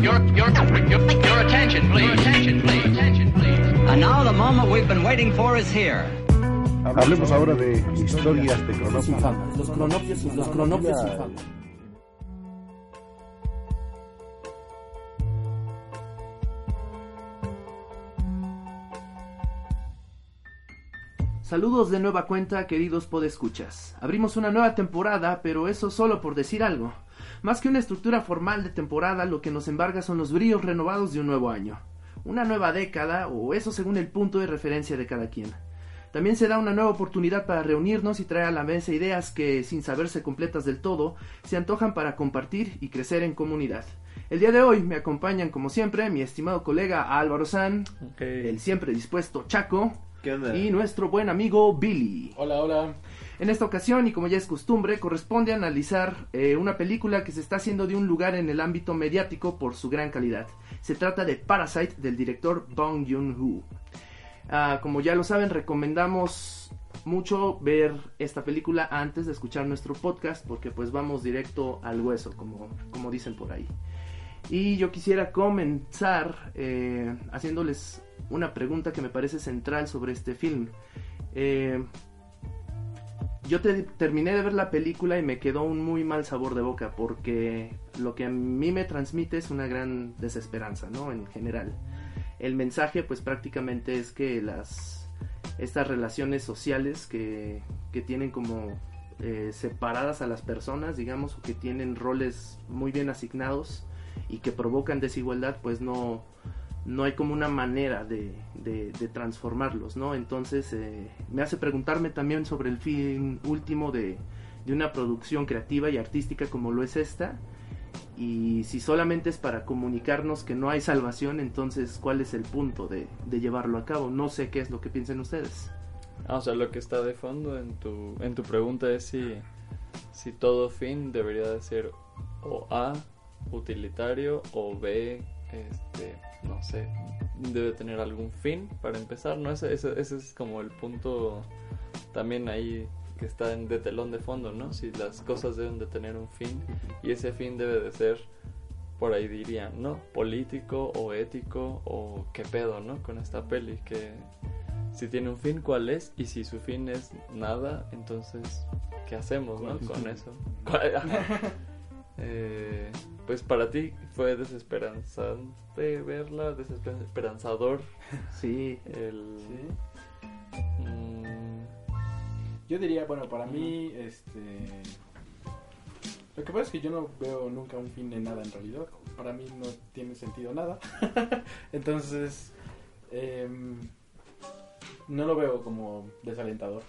Your, your, your, your attention, please. Attention, please. Attention, please. And now the moment we've been waiting for is here. Hablemos ahora de historias de Cronopia. Los cronopios, los cronopios infames. Saludos de nueva cuenta, queridos podescuchas. Abrimos una nueva temporada, pero eso solo por decir algo. Más que una estructura formal de temporada, lo que nos embarga son los bríos renovados de un nuevo año. Una nueva década, o eso según el punto de referencia de cada quien. También se da una nueva oportunidad para reunirnos y traer a la mesa ideas que, sin saberse completas del todo, se antojan para compartir y crecer en comunidad. El día de hoy me acompañan, como siempre, mi estimado colega Álvaro San, el siempre dispuesto Chaco ¿Qué onda? y nuestro buen amigo Billy. Hola, hola. En esta ocasión, y como ya es costumbre, corresponde analizar eh, una película que se está haciendo de un lugar en el ámbito mediático por su gran calidad. Se trata de Parasite del director Bong Joon-ho. Ah, como ya lo saben, recomendamos mucho ver esta película antes de escuchar nuestro podcast porque pues vamos directo al hueso, como, como dicen por ahí. Y yo quisiera comenzar eh, haciéndoles una pregunta que me parece central sobre este film. Eh, yo te- terminé de ver la película y me quedó un muy mal sabor de boca porque lo que a mí me transmite es una gran desesperanza, ¿no? En general. El mensaje pues prácticamente es que las estas relaciones sociales que, que tienen como eh, separadas a las personas, digamos, o que tienen roles muy bien asignados y que provocan desigualdad, pues no, no hay como una manera de, de- de transformarlos, ¿no? Entonces eh, me hace preguntarme también sobre el fin último de, de una producción creativa y artística como lo es esta. Y si solamente es para comunicarnos que no hay salvación, entonces ¿cuál es el punto de, llevarlo a cabo? No sé qué es lo que piensen ustedes. Ah, o sea, lo que está de fondo en tu, en tu pregunta es si, si todo fin debería de ser o A, utilitario, o B, este, no sé, debe tener algún fin para empezar, ¿no? Ese, ese, ese es como el punto también ahí que está en, de telón de fondo, ¿no? Si las cosas deben de tener un fin y ese fin debe de ser, por ahí dirían, ¿no? Político o ético o qué pedo, ¿no? Con esta peli que si tiene un fin, ¿cuál es? Y si su fin es nada, entonces, ¿qué hacemos, no? Con eso. ¿Cuál- ajá. Eh, pues para ti fue desesperanzante verla, desesperanzador Sí, el... Mm, Yo diría, bueno, para mí, este. Lo que pasa es que yo no veo nunca un fin en nada en realidad. Para mí no tiene sentido nada. Entonces, em, no lo veo como desalentador.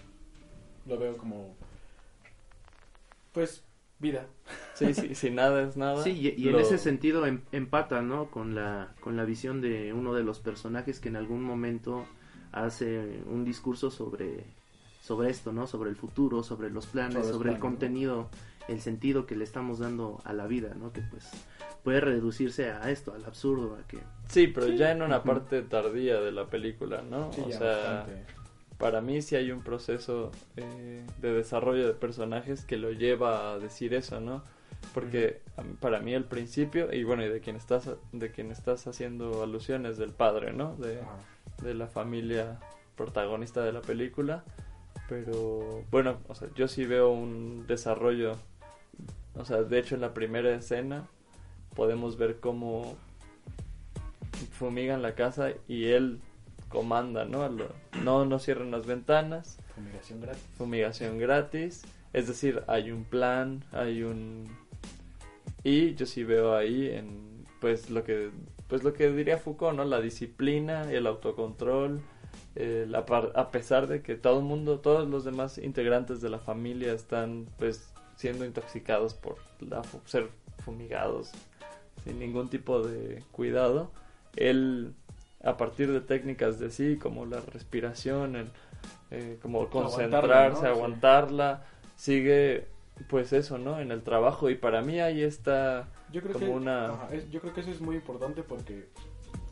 Lo veo como. Pues, vida. Sí, sí, si nada es nada. Sí, y, y en ese sentido em- empata, ¿no? Con la, con la visión de uno de los personajes que en algún momento hace un discurso sobre, sobre esto, ¿no? Sobre el futuro, sobre los planes, Sobre el planes, ¿no? contenido, el sentido que le estamos dando a la vida, ¿no? Que pues puede reducirse a esto, al absurdo, a que... Sí, pero ya en una parte tardía de la película, ¿no? Sí, o ya sea, bastante. para mí sí hay un proceso eh, de desarrollo de personajes que lo lleva a decir eso, ¿no? Porque para mí el principio, y bueno, y de quien estás, de quien estás haciendo alusiones del padre, ¿no? De, de la familia protagonista de la película. Pero bueno, o sea, yo sí veo un desarrollo. O sea, de hecho en la primera escena podemos ver cómo fumigan la casa y él comanda, ¿no? Lo- no, no cierran las ventanas, Fumigación gratis. fumigación gratis. Es decir, hay un plan, hay un... Y yo sí veo ahí en, pues lo que, pues lo que diría Foucault, ¿no? La disciplina, el autocontrol, eh, la par- a pesar de que todo el mundo, todos los demás integrantes de la familia están, pues, siendo intoxicados por la, ser fumigados sin ningún tipo de cuidado, él, a partir de técnicas de sí, como la respiración, el, eh, como Aguantarla, concentrarse, ¿no? Sí. aguantarla, sigue pues eso, ¿no? En el trabajo y para mí ahí está Yo creo como que una- ajá, es- yo creo que eso es muy importante porque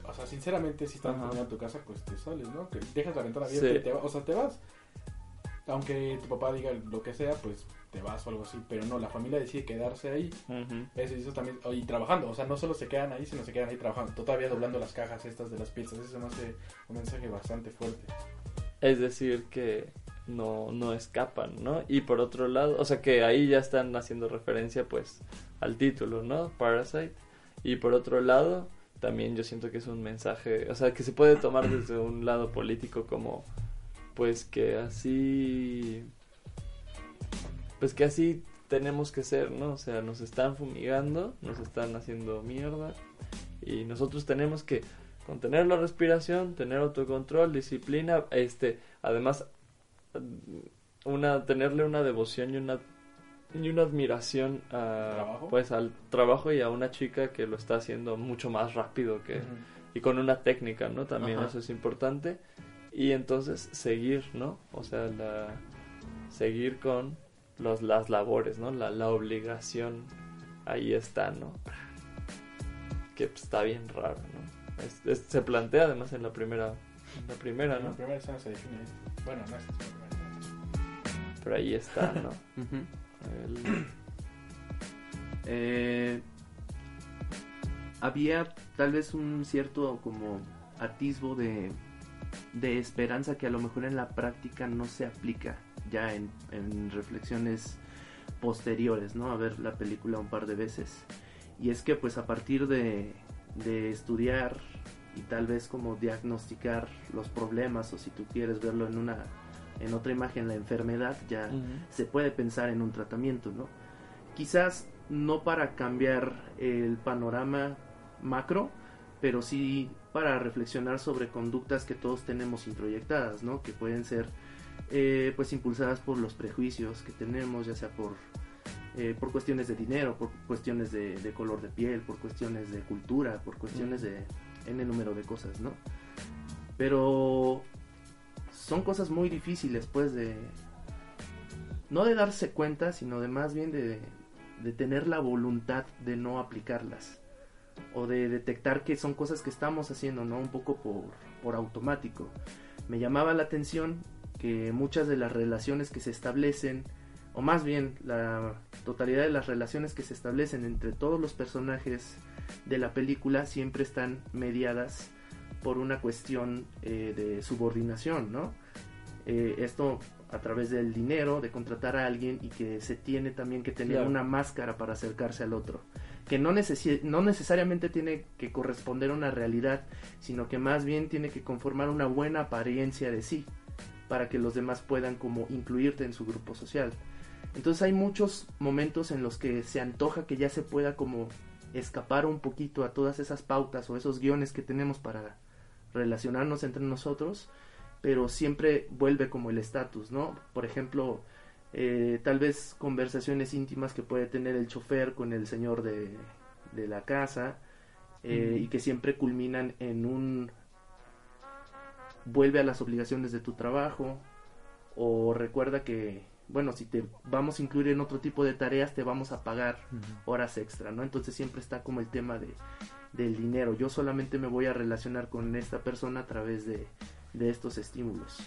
o sea, sinceramente si estás en tu casa, pues te sales, ¿no? Que dejas la ventana abierta Sí. y te vas, o sea, te vas. Aunque tu papá diga lo que sea, pues te vas o algo así, pero no, la familia decide quedarse ahí. Ujú. Eso, eso también, y trabajando, o sea, no solo se quedan ahí, sino se quedan ahí trabajando, todavía doblando las cajas estas de las pizzas, eso me hace un mensaje bastante fuerte. Es decir, que no, no escapan, ¿no? Y por otro lado, o sea que ahí ya están haciendo referencia pues al título, ¿no? Parasite. Y por otro lado, también yo siento que es un mensaje, o sea, que se puede tomar desde un lado político como pues que así pues que así tenemos que ser, ¿no? O sea, nos están fumigando, nos están haciendo mierda y nosotros tenemos que contener la respiración, tener autocontrol, disciplina, este, además una tenerle una devoción y una y una admiración a, pues al trabajo y a una chica que lo está haciendo mucho más rápido que y con una técnica, ¿no? También eso es importante. Y entonces seguir, ¿no? O sea, la, seguir con los, las labores, ¿no? La, la obligación ahí está, ¿no? Que pues, está bien raro, ¿no? Es- es- se plantea además en la primera, en la primera, En la ¿no? primera escena se define, bueno, no es. Pero ahí está, ¿no? Eh, había tal vez un cierto como atisbo de, de esperanza que a lo mejor en la práctica no se aplica ya en, en reflexiones posteriores, ¿no? A ver la película un par de veces. Y es que pues a partir de, de estudiar y tal vez como diagnosticar los problemas o si tú quieres verlo en una en otra imagen la enfermedad ya Ujú. se puede pensar en un tratamiento, ¿no? Quizás no para cambiar el panorama macro, pero sí para reflexionar sobre conductas que todos tenemos introyectadas, ¿no? Que pueden ser eh, pues impulsadas por los prejuicios que tenemos, ya sea por, eh, por cuestiones de dinero, por cuestiones de, de color de piel, por cuestiones de cultura, por cuestiones de n número de cosas, ¿no? Pero son cosas muy difíciles, pues, de, no de darse cuenta, sino de más bien de, tener la voluntad de no aplicarlas. O de detectar que son cosas que estamos haciendo, ¿no? Un poco por, por automático. Me llamaba la atención que muchas de las relaciones que se establecen, o más bien la totalidad de las relaciones que se establecen entre todos los personajes de la película siempre están mediadas por una cuestión eh, de subordinación, ¿no? Eh, esto a través del dinero, de contratar a alguien y que se tiene también que tener Claro. una máscara para acercarse al otro. Que no, no necesariamente tiene que corresponder a una realidad, sino que más bien tiene que conformar una buena apariencia de sí, para que los demás puedan como incluirte en su grupo social. Entonces hay muchos momentos en los que se antoja que ya se pueda como escapar un poquito a todas esas pautas o esos guiones que tenemos para relacionarnos entre nosotros, pero siempre vuelve como el estatus, ¿no? Por ejemplo, eh, tal vez conversaciones íntimas que puede tener el chofer con el señor de, de la casa eh, y que siempre culminan en un vuelve a las obligaciones de tu trabajo o recuerda que bueno si te vamos a incluir en otro tipo de tareas te vamos a pagar horas extra no entonces siempre está como el tema de del dinero. Yo solamente me voy a relacionar con esta persona a través de, de estos estímulos.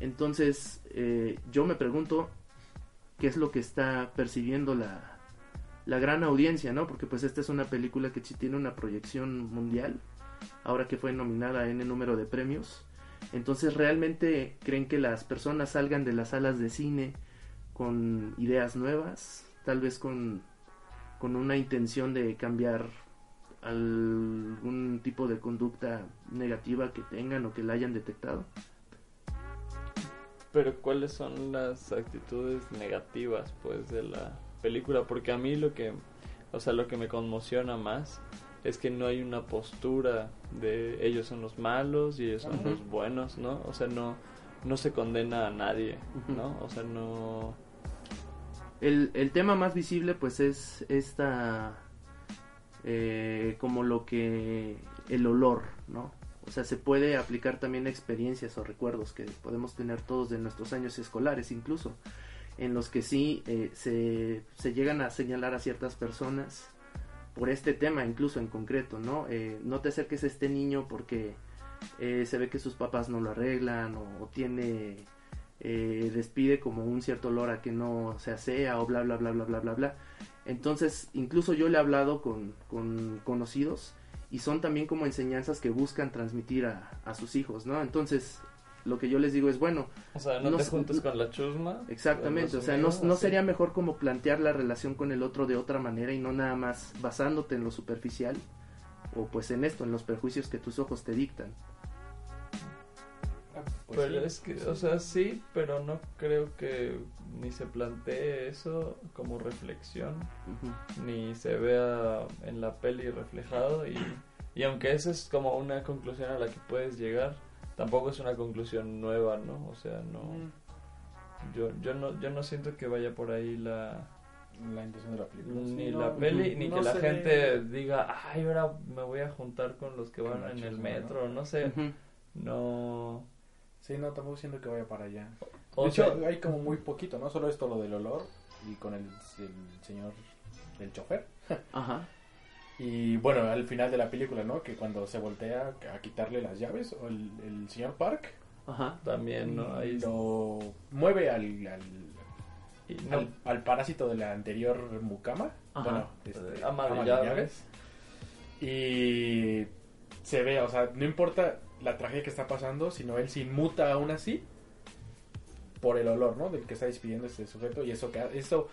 Entonces eh, yo me pregunto qué es lo que está percibiendo la la gran audiencia no porque pues esta es una película que sí tiene una proyección mundial ahora que fue nominada a N número de premios. Entonces, ¿realmente creen que las personas salgan de las salas de cine con ideas nuevas? Tal vez con, con una intención de cambiar algún tipo de conducta negativa que tengan o que la hayan detectado. Pero ¿cuáles son las actitudes negativas pues de la película? Porque a mí lo que, o sea, lo que me conmociona más es que no hay una postura de ellos son los malos y ellos son los buenos, ¿no? O sea, no no se condena a nadie. ¿no? O sea, no El, el tema más visible pues es esta eh, como lo que el olor, ¿no? O sea, se puede aplicar también experiencias o recuerdos que podemos tener todos de nuestros años escolares incluso, en los que sí eh, se, se llegan a señalar a ciertas personas por este tema incluso en concreto, ¿no? Eh, no te acerques a este niño porque eh, se ve que sus papás no lo arreglan o, o tiene eh, despide como un cierto olor a que no se asea o bla bla bla bla bla bla bla. Entonces, incluso yo le he hablado con, con conocidos y son también como enseñanzas que buscan transmitir a, a sus hijos, ¿no? Entonces, lo que yo les digo es, bueno, O sea, no, No te juntes con la chusma. Exactamente, o sea, no, sería mejor como plantear la relación con el otro de otra manera y no nada más basándote en lo superficial o pues en esto, en los perjuicios que tus ojos te dictan. Pues pero sí, es que, sí. o sea, sí, pero no creo que ni se plantee eso como reflexión, ni se vea en la peli reflejado. Y, y aunque esa es como una conclusión a la que puedes llegar, tampoco es una conclusión nueva, ¿no? O sea, no. Yo, yo no, yo no siento que vaya por ahí la, La intención de la película. ni Sí, no, la peli, ni no que la gente ve- diga, ay, ahora me voy a juntar con los que van en el metro, no sé, no... Sí, no, tampoco siento que vaya para allá. O de sea, hecho, hay como muy poquito, ¿no? Solo esto lo del olor y con el, el señor, el chofer. Ajá. Y bueno, al final de la película, ¿no? Que cuando se voltea a quitarle las llaves, o el, el señor Park Ajá. también, ¿no? Ahí lo mueve al, al, y no- al, al parásito de la anterior mucama. Ajá. Bueno, este, Ama de ama de llaves. llaves. Y se ve, o sea, no importa la tragedia que está pasando, sino él se inmuta aún así por el olor, ¿no? Del que está despidiendo este sujeto y eso que eso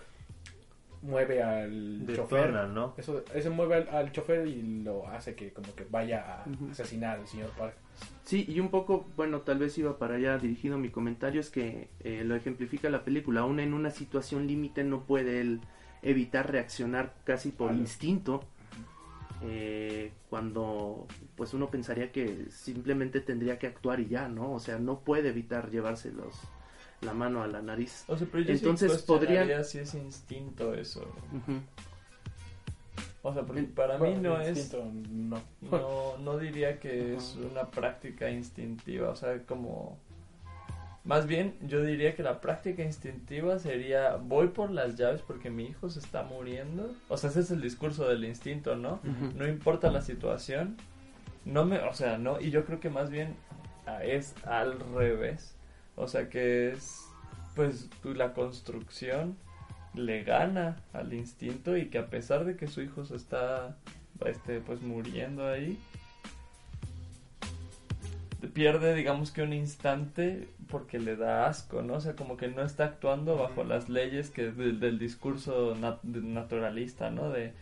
mueve al chofer. ¿no? Eso, eso mueve al, al chofer y lo hace que como que vaya a asesinar al señor Park. Sí, y un poco, bueno, tal vez iba para allá dirigido mi comentario, es que eh, lo ejemplifica la película. Aún en una situación límite no puede él evitar reaccionar casi por instinto. Eh, cuando pues uno pensaría que simplemente tendría que actuar y ya, ¿no? O sea, no puede evitar llevárselos la mano a la nariz. o sea, pero yo entonces sí si es instinto eso. O sea, porque para mí no es... no. No, no diría que es una práctica instintiva, o sea, como... Más bien, yo diría que la práctica instintiva sería, voy por las llaves porque mi hijo se está muriendo. O sea, ese es el discurso del instinto, ¿no? No importa la situación. No me, o sea, no, y yo creo que más bien ah, es al revés. O sea, que es, pues, la construcción le gana al instinto y que a pesar de que su hijo se está, este, pues, muriendo ahí, pierde, digamos que un instante porque le da asco, ¿no? O sea, como que no está actuando bajo las leyes que del, del discurso nat- naturalista, ¿no? De,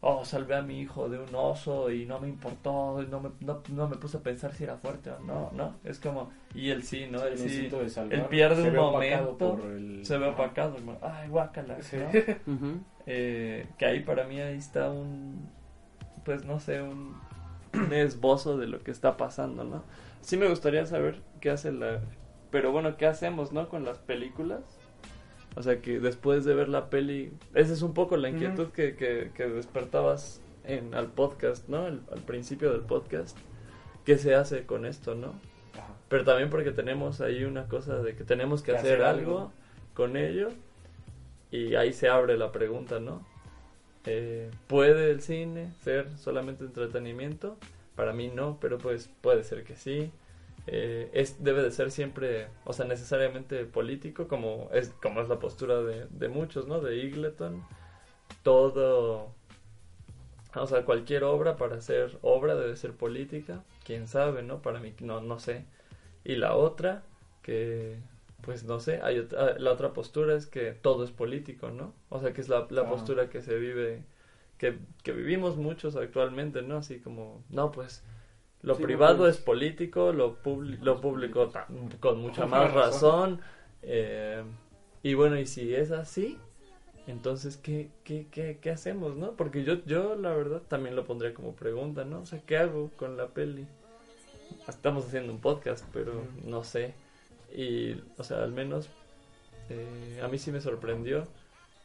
oh, salvé a mi hijo de un oso y no me importó, y no me, no, no me puse a pensar si era fuerte o no, ¿no? Es como, y él sí, ¿no? el Él sí, instinto de salvar él pierde un momento, el- se ve opacado, como, ay, guácala, Sí. ¿no? Eh, que ahí para mí ahí está un pues no sé un, un esbozo de lo que está pasando no sí me gustaría saber qué hace la pero bueno qué hacemos no con las películas o sea que después de ver la peli esa es un poco la inquietud Ujú. que, que, que despertabas en al podcast no El- al principio del podcast qué se hace con esto no Ajá. pero también porque tenemos ahí una cosa de que tenemos que Que hacer, hacer algo, algo. con ello y ahí se abre la pregunta, ¿no? Eh, ¿Puede el cine ser solamente entretenimiento? Para mí no, pero pues puede ser que sí. Eh, es, debe de ser siempre, o sea, necesariamente político, como es, como es la postura de, de muchos, ¿no? De Eagleton. Todo, o sea, cualquier obra para ser obra debe ser política. Quién sabe, ¿no? Para mí, no, no sé. Y la otra, que, pues no sé, hay otra- la otra postura es que todo es político, ¿no? O sea, que es la, la Ah. postura que se vive, que, que vivimos muchos actualmente, ¿no? Así como, no, pues lo Sí, privado pues, es político, lo, lo público con mucha Con más razón. razón. eh, y bueno, y si es así, entonces, ¿qué, qué, qué, qué hacemos, no? Porque yo, yo, la verdad, también lo pondría como pregunta, ¿no? O sea, ¿qué hago con la peli? Estamos haciendo un podcast, pero no sé. Y, o sea, al menos eh, a mí sí me sorprendió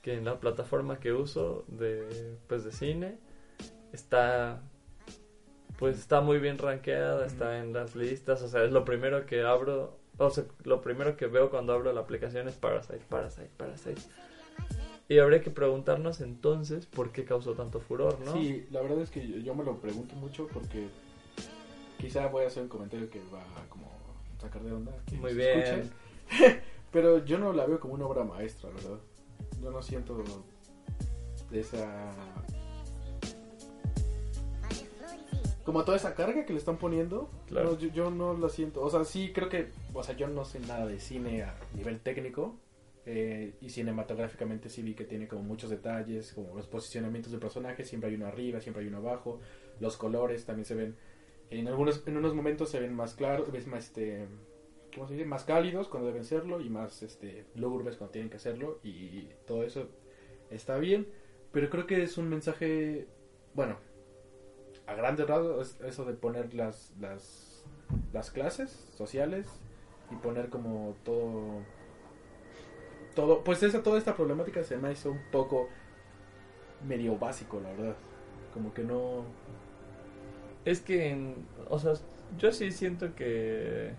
que en la plataforma que uso de, pues, de cine está, pues, está muy bien rankeada, está en las listas, o sea, es lo primero que abro, o sea, lo primero que veo cuando abro la aplicación es Parasite, Parasite, Parasite. Y habría que preguntarnos entonces por qué causó tanto furor, ¿no? Sí, la verdad es que yo, me lo pregunto mucho porque quizá voy a hacer un comentario que va a como sacar de onda. que Muy bien. Pero yo no la veo como una obra maestra, ¿verdad? Yo no siento esa... Como toda esa carga que le están poniendo, Claro. no, yo, yo no la siento. O sea, sí creo que, o sea, yo no sé nada de cine a nivel técnico, eh, y cinematográficamente sí vi que tiene como muchos detalles, como los posicionamientos de personajes, siempre hay uno arriba, siempre hay uno abajo, los colores también se ven, en algunos, en unos momentos se ven más claros, ves más este, ¿cómo se dice? Más cálidos cuando deben serlo y más este lúgubres cuando tienen que hacerlo y todo eso está bien, pero creo que es un mensaje, bueno, a grandes rasgos es eso de poner las las las clases sociales y poner como todo todo pues esa toda esta problemática se me hizo un poco medio básico la verdad. Como que no. Es que, o sea, yo sí siento que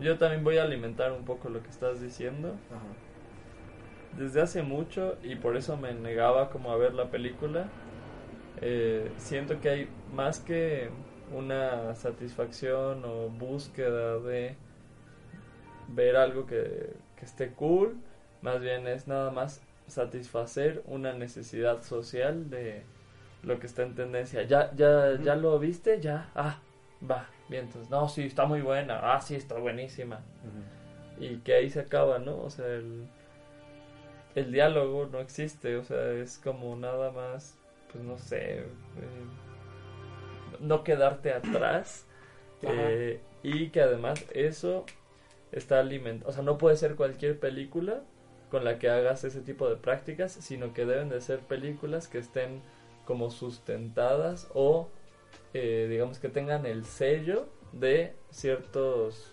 yo también voy a alimentar un poco lo que estás diciendo. ajá, Desde hace mucho, y por eso me negaba como a ver la película, eh, siento que hay más que una satisfacción o búsqueda de ver algo que, que esté cool, más bien es nada más satisfacer una necesidad social de lo que está en tendencia. Ya, ya, ya lo viste, ya, ah, va, bien, entonces, no, sí, está muy buena, ah, sí, está buenísima y que ahí se acaba, ¿no? O sea, el, el diálogo no existe, o sea, es como nada más, pues no sé, eh, no quedarte atrás eh, y que además eso está alimentado, o sea, no puede ser cualquier película con la que hagas ese tipo de prácticas, sino que deben de ser películas que estén como sustentadas o eh, digamos que tengan el sello de ciertos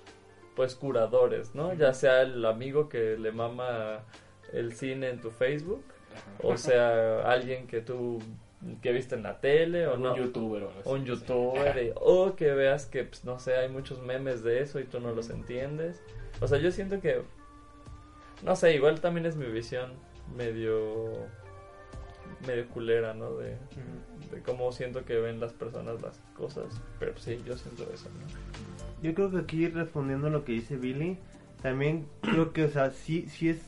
pues curadores, ¿no? Ya sea el amigo que le mama el cine en tu Facebook. O sea alguien que tú que viste en la tele o Algún no. youtuber o algo un youtuber y- o que veas que pues, no sé hay muchos memes de eso y tú no los entiendes o sea yo siento que no sé igual también es mi visión medio medio culera no de, Ujú. de cómo siento que ven las personas las cosas pero pues, sí yo siento eso ¿no? Yo creo que aquí respondiendo a lo que dice Billy, también creo que, o sea, sí, sí es,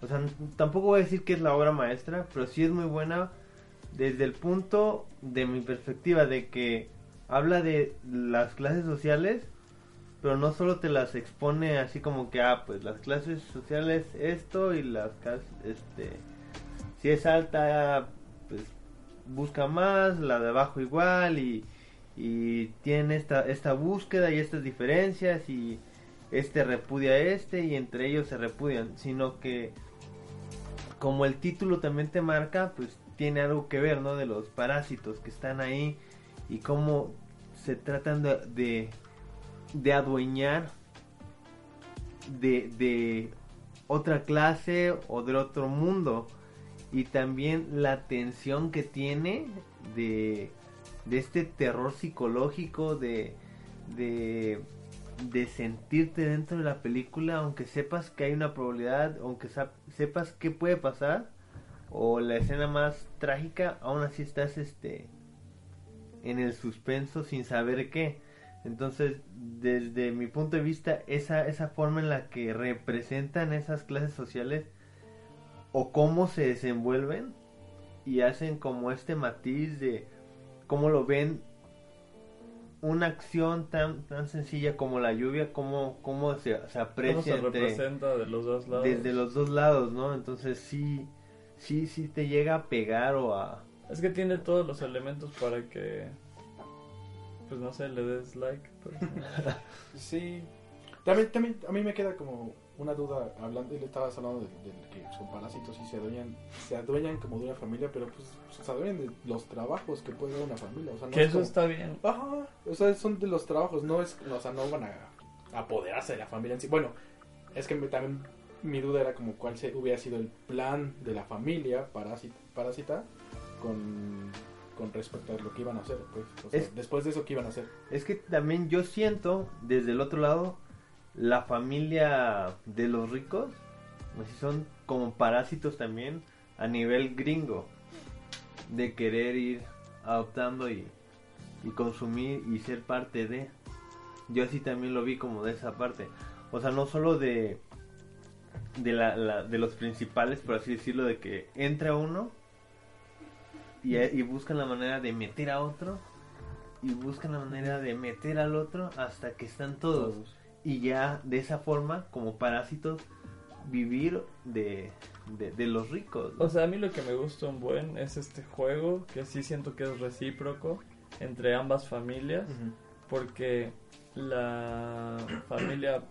o sea, tampoco voy a decir que es la obra maestra, pero sí es muy buena desde el punto de mi perspectiva de que habla de las clases sociales, pero no solo te las expone así como que, ah, pues las clases sociales esto y las clases, este, si es alta, pues busca más, la de abajo igual y, y tienen esta, esta búsqueda y estas diferencias y este repudia a este y entre ellos se repudian, sino que como el título también te marca, pues tiene algo que ver, ¿no? De los parásitos que están ahí y cómo se tratan de, de, adueñar de, de otra clase o del otro mundo y también la tensión que tiene de, de este terror psicológico de, de, de sentirte dentro de la película aunque sepas que hay una probabilidad aunque sepas qué puede pasar o la escena más trágica aún así estás este en el suspenso sin saber qué. Entonces desde mi punto de vista esa esa forma en la que representan esas clases sociales o cómo se desenvuelven y hacen como este matiz de cómo lo ven una acción tan tan sencilla como la lluvia cómo cómo se, se cómo aprecia se entre- representa de los dos lados desde los dos lados no entonces sí sí sí te llega a pegar o a es que tiene todos los elementos para que pues no sé le des like pues, Sí. También, también a mí me queda como una duda hablando, y le estabas hablando de, de que son parásitos y se adueñan, se adueñan como de una familia, pero pues se adueñan de los trabajos que puede dar una familia. O sea, no que es eso como- está bien Ajá, o sea, son de los trabajos, no es, o sea, no van a apoderarse de la familia en sí. Bueno, es que me- también mi duda era como cuál se, hubiera sido el plan de la familia parásita, parásita con, con respecto a lo que iban a hacer, pues, o sea, Es- después de eso qué iban a hacer. Es que también yo siento, desde el otro lado, la familia de los ricos, pues son como parásitos también a nivel gringo, de querer ir adoptando y, y consumir y ser parte de. Yo así también lo vi como de esa parte. O sea, no solo de, de, la, de los principales, por así decirlo, de que entra uno y, y buscan la manera de meter a otro y buscan la manera de meter al otro hasta que están todos. Y ya de esa forma, como parásitos, vivir de, de, de los ricos. ¿no? O sea, a mí lo que me gusta un buen es este juego, que sí siento que es recíproco entre ambas familias, porque la familia,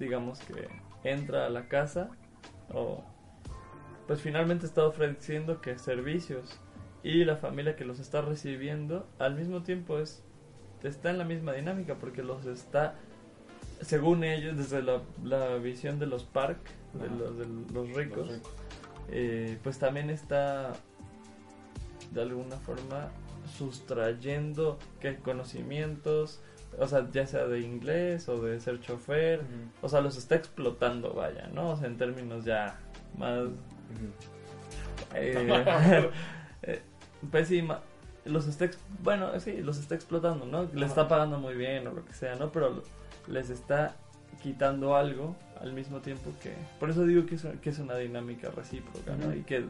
digamos que entra a la casa, o pues finalmente está ofreciendo que servicios, y la familia que los está recibiendo al mismo tiempo es está en la misma dinámica, porque los está, según ellos, desde la, la visión de los park, de los, de los ricos, Los ricos. eh, pues también está de alguna forma sustrayendo que conocimientos, o sea, ya sea de inglés o de ser chofer, o sea, los está explotando, vaya, ¿no? O sea, en términos ya más... eh, eh, pues sí, los está, bueno, sí, los está explotando, ¿no? Ajá. está pagando muy bien o lo que sea, ¿no? Pero les está quitando algo al mismo tiempo que... Por eso digo que es, que es una dinámica recíproca, ¿no? Y que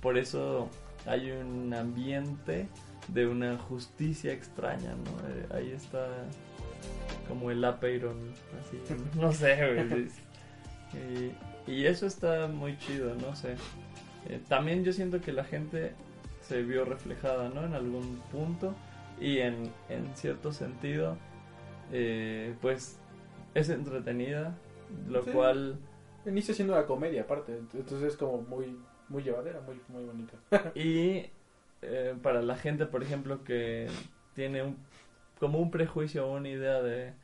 por eso hay un ambiente de una justicia extraña, ¿no? Eh, ahí está como el apeiron, así, no sé, güey. Y, y eso está muy chido, no sé. Eh, también yo siento que la gente se vio reflejada, ¿no? En algún punto y en, en cierto sentido, eh, pues es entretenida, lo Sí. cual Inicia siendo una comedia, aparte. Entonces es como muy, muy llevadera, muy, muy bonita. Y eh, para la gente, por ejemplo, que tiene un, como un prejuicio o una idea de,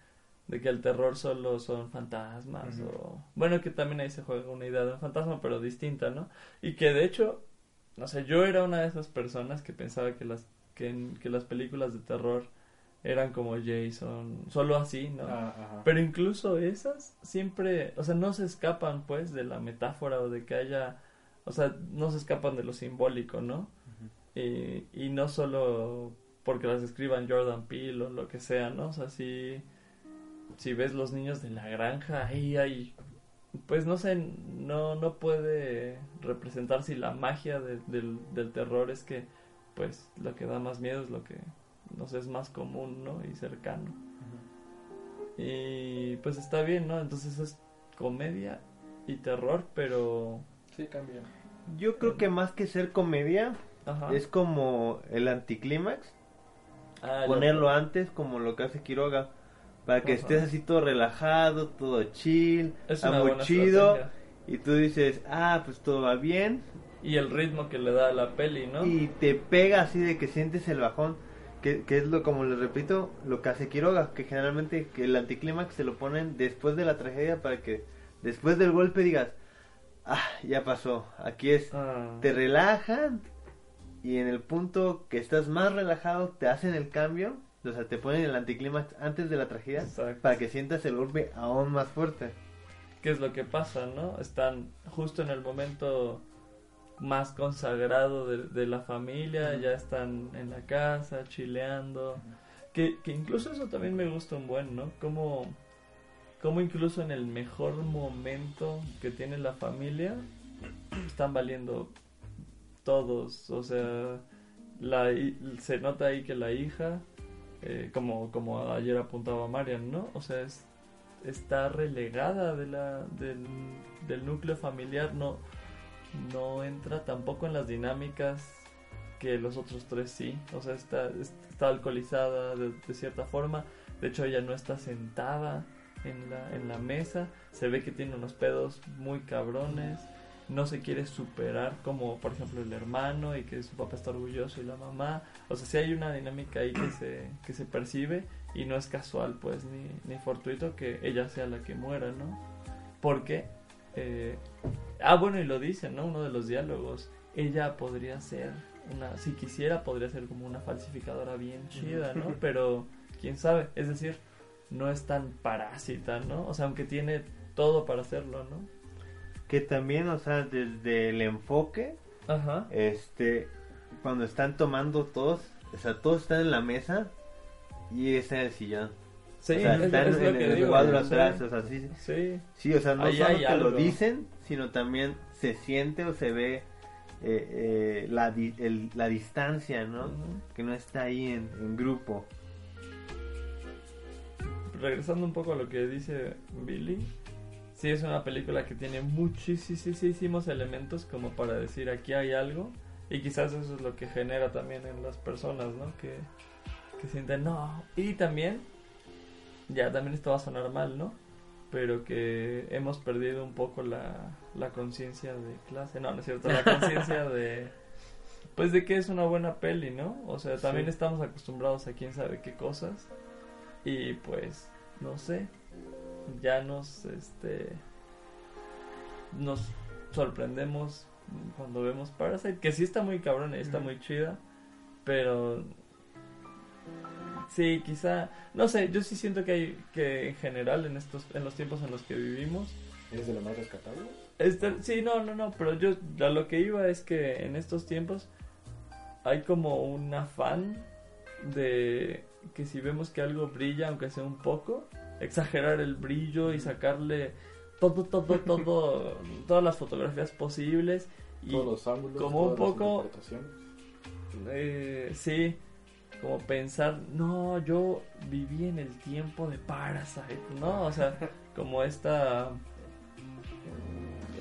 de que el terror solo son fantasmas, o bueno, que también ahí se juega una idea de un fantasma, pero distinta, ¿no? Y que de hecho, no sé, yo era una de esas personas que pensaba que las, que, que las películas de terror eran como Jason, solo así, ¿no? Ah. Pero incluso esas siempre, o sea, no se escapan pues de la metáfora o de que haya, o sea, no se escapan de lo simbólico, ¿no? y, y no solo porque las escriban Jordan Peele o lo que sea, ¿no? O sea, si, si ves los niños de la granja, ahí hay, pues no sé, no, no puede representar si la magia de- del, del terror es que, pues, lo que da más miedo es lo que nos es más común, ¿no? Y cercano. Y pues está bien, ¿no? Entonces es comedia y terror, pero... Sí, cambia. Yo creo que más que ser comedia, Ajá. es como el anticlímax. Ah, ponerlo antes como lo que hace Quiroga para que Ajá. estés así todo relajado, todo chill, Es una muy buena chido estrategia. y tú dices, ah, pues todo va bien Y el ritmo que le da a la peli, ¿no? y te pega así de que sientes el bajón, que, que es lo como les repito, lo que hace Quiroga, que generalmente que el anticlímax se lo ponen después de la tragedia para que después del golpe digas, ah, ya pasó, aquí es, Ah, te relajan y en el punto que estás más relajado te hacen el cambio, o sea, te ponen el anticlímax antes de la tragedia Exacto. para que sientas el golpe aún más fuerte. ¿Qué es lo que pasa, no? Están justo en el momento más consagrado de, de la familia, ya están en la casa, chileando. Que, que incluso eso también me gusta un buen, ¿no? Como, como incluso en el mejor momento que tiene la familia, están valiendo todos. O sea, la, se nota ahí que la hija, eh, como, como ayer apuntaba Marian, ¿no? O sea, es, está relegada de la, del, del núcleo familiar, no, no entra tampoco en las dinámicas que los otros tres sí. O sea, está, está alcoholizada de, cierta forma. De hecho, ella no está sentada en la, en la mesa. Se ve que tiene unos pedos muy cabrones. No se quiere superar como, por ejemplo, el hermano y que su papá está orgulloso y la mamá. O sea, sí hay una dinámica ahí que se, que se percibe y no es casual, pues, ni, ni fortuito que ella sea la que muera, ¿no? Porque... eh, ah, bueno, y lo dicen, ¿no? Uno de los diálogos. Ella podría ser una... Si quisiera, podría ser como una falsificadora bien chida, ¿no? Pero, quién sabe. Es decir, no es tan parásita, ¿no? O sea, aunque tiene todo para hacerlo, ¿no? Que también, o sea, desde el enfoque, Ajá. este, cuando están tomando todos, o sea, todos están en la mesa y está en el sillón. Sí, o sea, es- están es en que el digo, cuadro sí. atrás, o sea, sí, Sí, sí, o sea, no Ahí solo que lo dicen, sino también se siente o se ve eh, eh, la, di- el- la distancia, ¿no? Ujú. Que no está ahí en, en grupo. regresando un poco a lo que dice Billy, sí es una película que tiene muchísimos elementos como para decir aquí hay algo y quizás eso es lo que genera también en las personas, ¿no? Que, que sienten no. Y también, ya también esto va a sonar mal, ¿no? Pero que hemos perdido un poco la, la conciencia de clase, no, no es cierto, la conciencia de... Pues de que es una buena peli, ¿no? O sea, también Sí. estamos acostumbrados a quién sabe qué cosas. Y pues, no sé, ya nos, este, nos sorprendemos cuando vemos Parasite, que sí está muy cabrón y está muy chida, pero sí, quizá, no sé, yo sí siento que hay, que en general en estos, en los tiempos en los que vivimos, ¿Es de lo más rescatable? este, sí, no, no, no, pero yo a lo que iba es que en estos tiempos hay como un afán de que si vemos que algo brilla, aunque sea un poco, exagerar el brillo y sacarle todo, todo, todo, todas las fotografías posibles. Y Todos los ángulos, como un las poco- interpretaciones. eh, sí, como pensar, no, yo viví en el tiempo de Parasite, ¿no? O sea, como esta,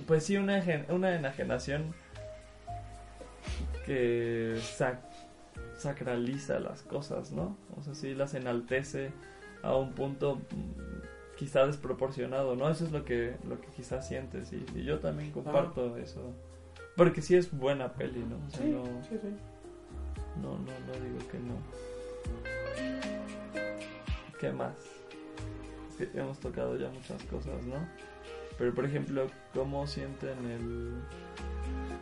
pues sí, una, una enajenación que sac- sacraliza las cosas, ¿no? O sea, sí las enaltece a un punto mm, quizá desproporcionado, ¿no? Eso es lo que, lo que quizás sientes y, y yo también comparto eso. Porque sí es buena peli, ¿no? O sea, Sí, no, sí, sí. No, no, no digo que no. ¿Qué más? Que hemos tocado ya muchas cosas, ¿no? Pero por ejemplo, ¿cómo sienten el,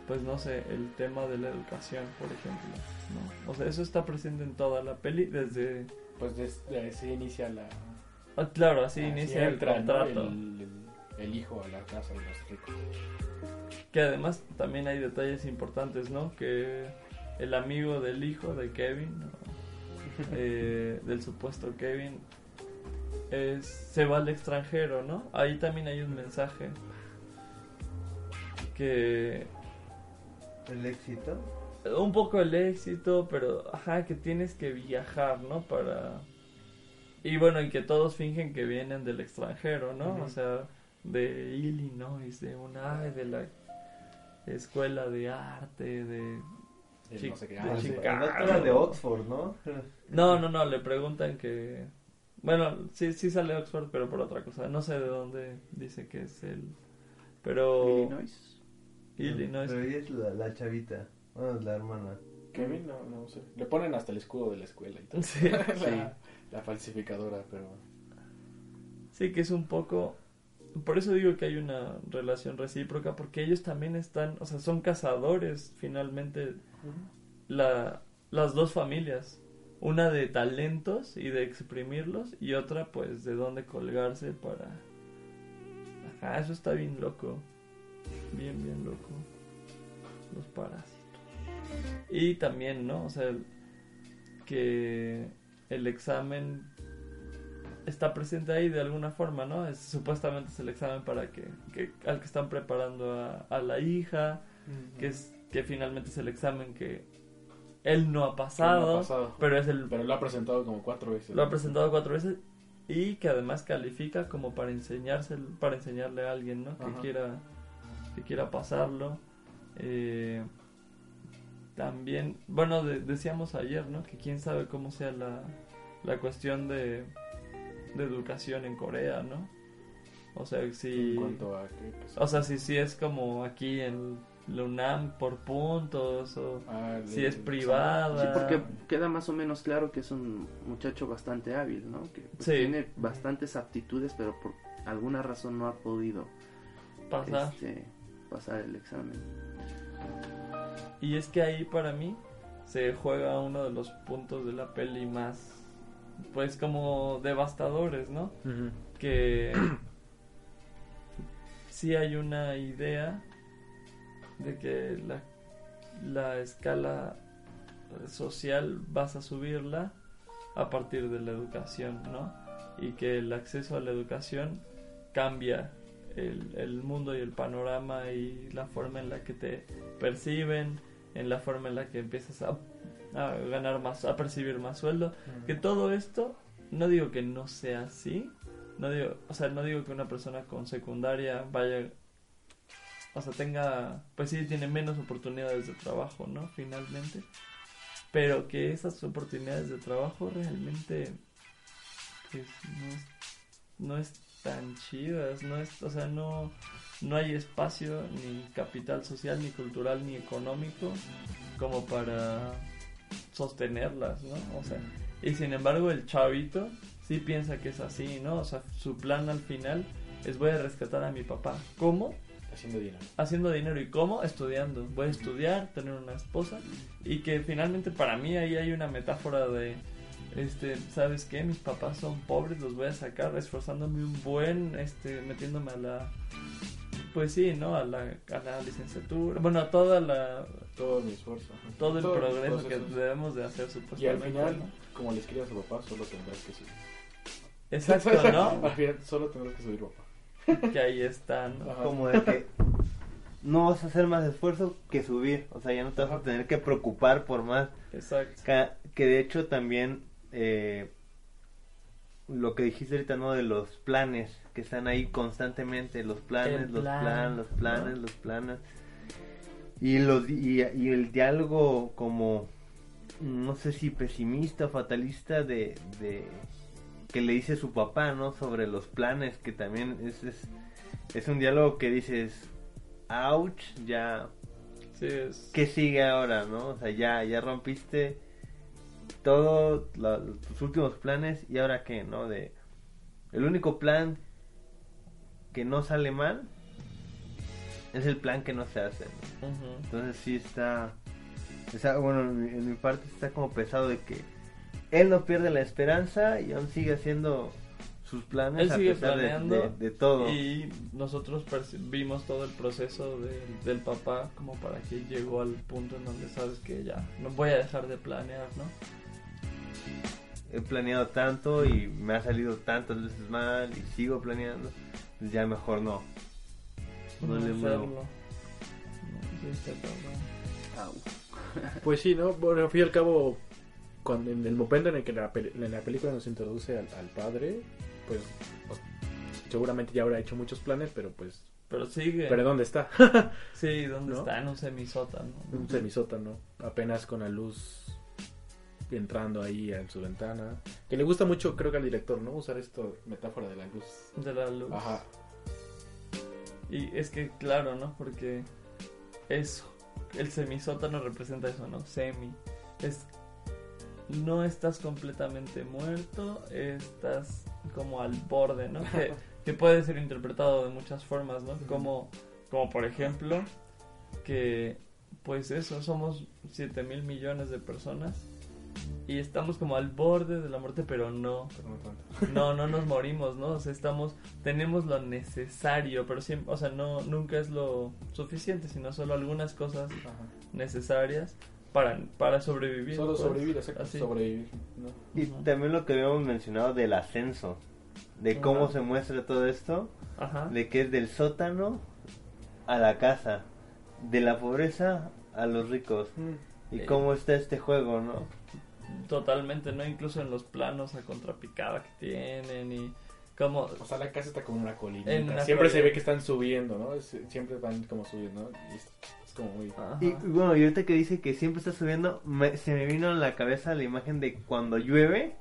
pues no sé, el tema de la educación, por ejemplo? ¿no? O sea, eso está presente en toda la peli desde... Pues desde se inicia la... Ah, claro, así así inicia el contrato. El, el- el hijo a la casa de los ricos. Que además también hay detalles importantes, ¿no? Que el amigo del hijo de Kevin, ¿no? Eh, del supuesto Kevin, es, se va al extranjero, ¿no? Ahí también hay un mensaje que El éxito. un poco el éxito, pero ajá, que tienes que viajar, ¿no? Para y bueno, y que todos fingen que vienen del extranjero, ¿no? O sea, de Illinois, de una de la escuela de arte, de El Chi- no sé qué. de ah, sí. El de Oxford, ¿no? No, no, no, le preguntan que... Bueno, sí, sí sale Oxford, pero por otra cosa. No sé de dónde dice que es él. Pero... Illinois. Illinois. Pero ella es la, la chavita. Bueno, es la hermana. Kevin, no, no sé. Le ponen hasta el escudo de la escuela y todo. Sí, la, la falsificadora, pero... sí, que es un poco... Por eso digo que hay una relación recíproca, porque ellos también están, o sea, son cazadores finalmente, la, las dos familias. Una de talentos y de exprimirlos, y otra pues de dónde colgarse para... Ajá, eso está bien loco. Bien, bien loco. Los parásitos. Y también, ¿no? O sea, que el examen está presente ahí de alguna forma, ¿no? Es, supuestamente es el examen para que, que- al que están preparando a, a la hija, que es que finalmente es el examen que él no ha pasado, No ha pasado. pero es el Pero lo ha presentado como cuatro veces. lo ha presentado cuatro veces y que además califica como para enseñarse para enseñarle a alguien, ¿no? Que Ajá. quiera que quiera pasarlo. Eh, también, bueno, de- decíamos ayer, ¿no? Que quién sabe cómo sea la, la cuestión de, de educación en Corea, ¿no? O sea, si... En cuanto a que... que- O sea, si, si es como aquí en la UNAM por puntos o ah, de- si es privada. Sí, porque queda más o menos claro que es un muchacho bastante hábil, ¿no? Que pues, Sí. tiene bastantes aptitudes, pero por alguna razón no ha podido Pasar. este, pasar el examen. Y es que ahí para mí se juega uno de los puntos de la peli más, pues como devastadores, ¿no? Que sí hay una idea de que la, la escala social vas a subirla a partir de la educación, ¿no? y que el acceso a la educación cambia el, el mundo y el panorama y la forma en la que te perciben, en la forma en la que empiezas a, a ganar más, a percibir más sueldo, que todo esto, no digo que no sea así, no digo, o sea, no digo que una persona con secundaria vaya, o sea, tenga, pues sí, tiene menos oportunidades de trabajo, ¿no? Finalmente, pero que esas oportunidades de trabajo realmente, pues, no es, no es tan chidas, no es, o sea, no, no hay espacio ni capital social, ni cultural, ni económico como para sostenerlas, ¿no? O sea, y sin embargo el chavito sí piensa que es así, ¿no? O sea, su plan al final es voy a rescatar a mi papá. ¿Cómo? Haciendo dinero. Haciendo dinero. ¿Y cómo? Estudiando. Voy a estudiar, tener una esposa. Y que finalmente para mí ahí hay una metáfora de, este, ¿sabes qué? Mis papás son pobres, los voy a sacar esforzándome un buen, este, metiéndome a la... Pues sí, ¿no? A la, a la licenciatura. Bueno, a toda la... Todo mi esfuerzo. ajá. Todo el progreso que debemos de hacer Y al supuestamente. final, ¿no? como le escribas a su papá, solo tendrás que subir. Exacto, ¿no? Al final, solo tendrás que subir, papá. que ahí está, ¿no? Como de que no vas a hacer más esfuerzo que subir. O sea, ya no te vas a tener que preocupar por más. Exacto. Que de hecho también eh, lo que dijiste ahorita, ¿no? De los planes que están ahí constantemente. Los planes, los plan, planes, los planes, ¿no? los planes. Y, los, y, y el diálogo como, no sé si pesimista o fatalista de, de que le dice su papá, ¿no? Sobre los planes, que también es, es, es un diálogo que dices, ouch, ya, Sí, es... ¿qué sigue ahora, no? O sea, ya, ya rompiste todos tus últimos planes y ahora qué, ¿no? De el único plan que no sale mal es el plan que no se hace. ¿no? Entonces sí está, está bueno, en mi parte está como pesado de que él no pierde la esperanza y aún sigue haciendo sus planes Él a sigue pesar de- planeando de, de todo. Y nosotros vimos todo el proceso de- del papá como para que llegó al punto en donde sabes que ya no voy a dejar de planear, ¿no? he planeado tanto y me ha salido tantas veces mal y sigo planeando, pues ya mejor no. No le muevo. No, sí, está cabrón. Pues sí, ¿no? Bueno, al fin y al cabo, cuando, en el momento en el que la, en la película nos introduce al, al padre, pues seguramente ya habrá hecho muchos planes, pero pues... Pero sigue. ¿Pero dónde está? Sí, ¿dónde ¿No? está? En un semisótano. un semisótano, apenas con la luz entrando ahí en su ventana. Que le gusta mucho, creo que al director, ¿no? Usar esto, metáfora de la luz. De la luz. Ajá. Y es que, claro, ¿no? Porque es. El semisótano representa eso, ¿no? Semi. Es. No estás completamente muerto, estás como al borde, ¿no? Que, que puede ser interpretado de muchas formas, ¿no? Como, como por ejemplo, que. Pues eso, somos 7 mil millones de personas. Y estamos como al borde de la muerte, pero no. No. No, no nos morimos, ¿no? O sea, estamos, tenemos lo necesario, pero siempre, o sea, no, nunca es lo suficiente, sino solo algunas cosas necesarias para, para sobrevivir. Solo pues. sobrevivir, exacto. Así. Sobrevivir, ¿no? Y también lo que habíamos mencionado del ascenso, de cómo se muestra todo esto, Ajá. de que es del sótano a la casa, de la pobreza a los ricos, y Eh. cómo está este juego, ¿no? Totalmente, ¿no? Incluso en los planos a contrapicada que tienen y como... O sea, la casa está como una una siempre se colina. ve que están subiendo, ¿no? Siempre van como subiendo, como muy... Y, bueno, y ahorita que dice que siempre está subiendo, me- se me vino a la cabeza la imagen de cuando llueve,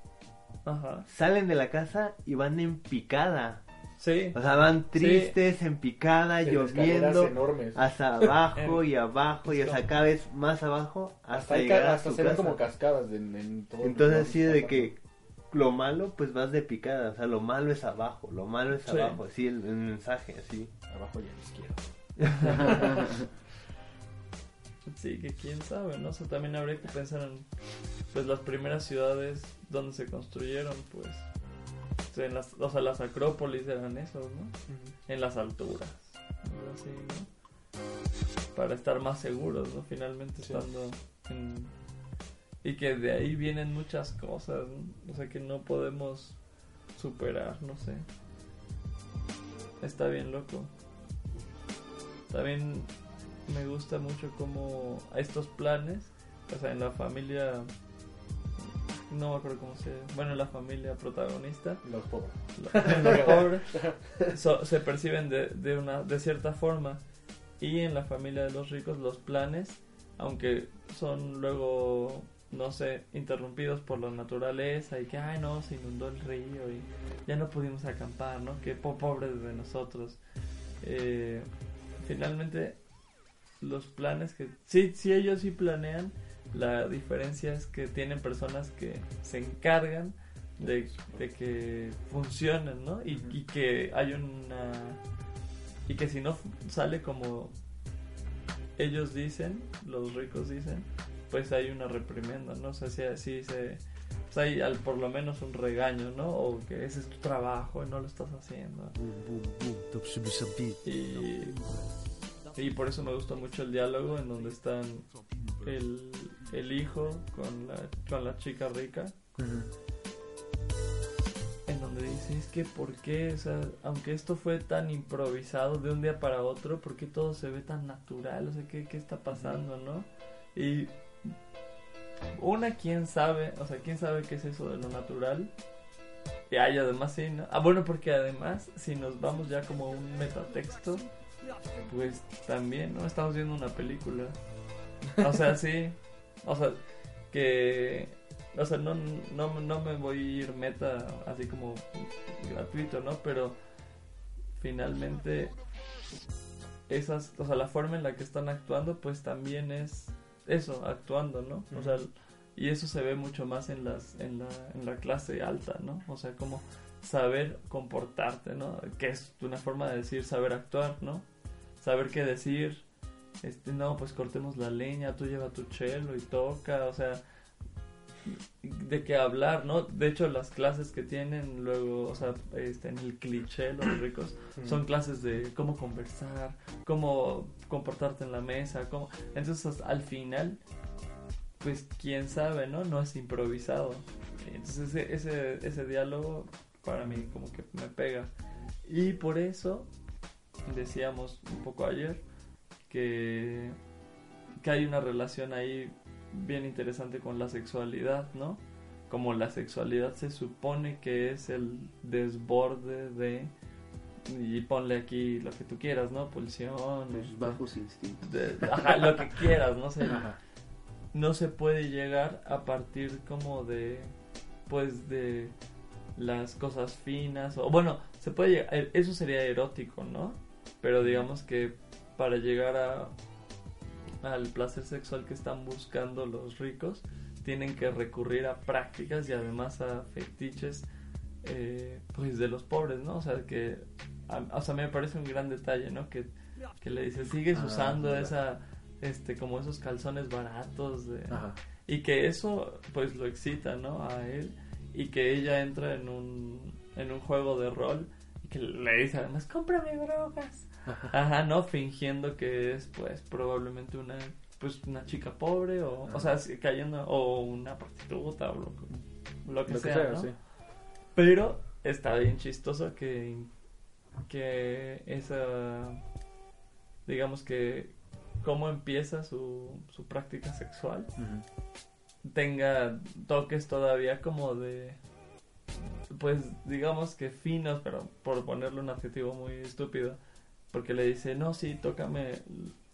Ajá. salen de la casa y van en picada. Sí. O sea, van tristes, en picada, lloviendo, enormes. hasta abajo En- y abajo y hasta cada vez más abajo hasta, hasta llegar ca- a hasta su se ven casa. como cascadas en, en todo el Entonces así de que lo malo pues vas de picada, o sea, lo malo es abajo, lo malo es Sí. abajo, así el, el mensaje, así. Abajo y a la izquierda. Sí, que quién sabe, ¿no? O sea, también habría que pensar en pues las primeras ciudades donde se construyeron, pues o sea, en las, o sea, las acrópolis eran esos, ¿no? En las alturas, así, ¿no? Para estar más seguros, ¿no? Finalmente Sí. estando en... Y que de ahí vienen muchas cosas, ¿no? O sea, que no podemos superar, no sé. Está bien loco. También me gusta mucho como estos planes, o sea, en la familia, no me acuerdo cómo se, bueno, en la familia protagonista, Los pobres. los pobres so- se perciben de, de una de cierta forma. Y en la familia de los ricos los planes aunque son luego no sé interrumpidos por la naturaleza y que ay no se inundó el río y ya no pudimos acampar no que po- pobres de nosotros. Eh, finalmente los planes que sí sí ellos sí planean la diferencia es que tienen personas que se encargan de, de que funcionen, ¿no? Y, y que hay una... Y que si no sale como ellos dicen, los ricos dicen, pues hay una reprimenda, ¿no? O sea, si, si se... pues hay al, por lo menos un regaño, ¿no? O que ese es tu trabajo y no lo estás haciendo. Y, y por eso me gusta mucho el diálogo en donde están el, el hijo con la, con la chica rica en donde dice, es que ¿por qué? O sea, aunque esto fue tan improvisado de un día para otro, ¿por qué todo se ve tan natural? O sea, ¿qué, qué está pasando, no? Y una, ¿quién sabe? O sea, ¿quién sabe qué es eso de lo natural? Y hay además, sí, ¿no? Ah, bueno, porque además, si nos vamos ya como a un metatexto, pues también, ¿no? Estamos viendo una película. O sea, sí. O sea, que o sea, no, no, no me voy a ir meta así como gratuito, ¿no? Pero finalmente esas, o sea, la forma en la que están actuando, pues también es eso, actuando, ¿no? O sea, y eso se ve mucho más en las, en la, en la clase alta, ¿no? O sea, como saber comportarte, ¿no? Que es una forma de decir saber actuar, ¿no? Saber qué decir, este, no, pues cortemos la leña, tú lleva tu chelo y toca, o sea, de qué hablar, ¿no? De hecho, las clases que tienen luego, o sea, este, en el cliché, los ricos, son clases de cómo conversar, cómo comportarte en la mesa, cómo... Entonces, al final, pues, quién sabe, ¿no? No es improvisado. Entonces, ese, ese, ese diálogo, para mí, como que me pega. Y por eso, decíamos un poco ayer, que, que hay una relación ahí bien interesante con la sexualidad, ¿no? Como la sexualidad se supone que es el desborde de y ponle aquí lo que tú quieras, ¿no? Pulsión, Los este, bajos instintos. de- ajá, lo que quieras, no sé. No se puede llegar a partir como de pues de las cosas finas o bueno, se puede llegar, eso sería erótico, ¿no? Pero digamos que para llegar a al placer sexual que están buscando los ricos, tienen que recurrir a prácticas y además a fetiches eh, pues de los pobres, ¿no? O sea, que a, o sea, me parece un gran detalle, ¿no? Que, que le dice, sigues Ah, usando esa este como esos calzones baratos de, y que eso pues lo excita, ¿no? A él y que ella entra en un en un juego de rol y que le dice además, "Cómprame drogas." Ajá, no fingiendo que es pues probablemente una pues una chica pobre o o sea, sí, cayendo o una prostituta o lo, lo que Lo que sea, sea, ¿no? sí. Pero está bien chistoso que que esa digamos que cómo empieza su, su práctica sexual tenga toques todavía como de pues digamos que finos pero por ponerle un adjetivo muy estúpido porque le dice no sí tócame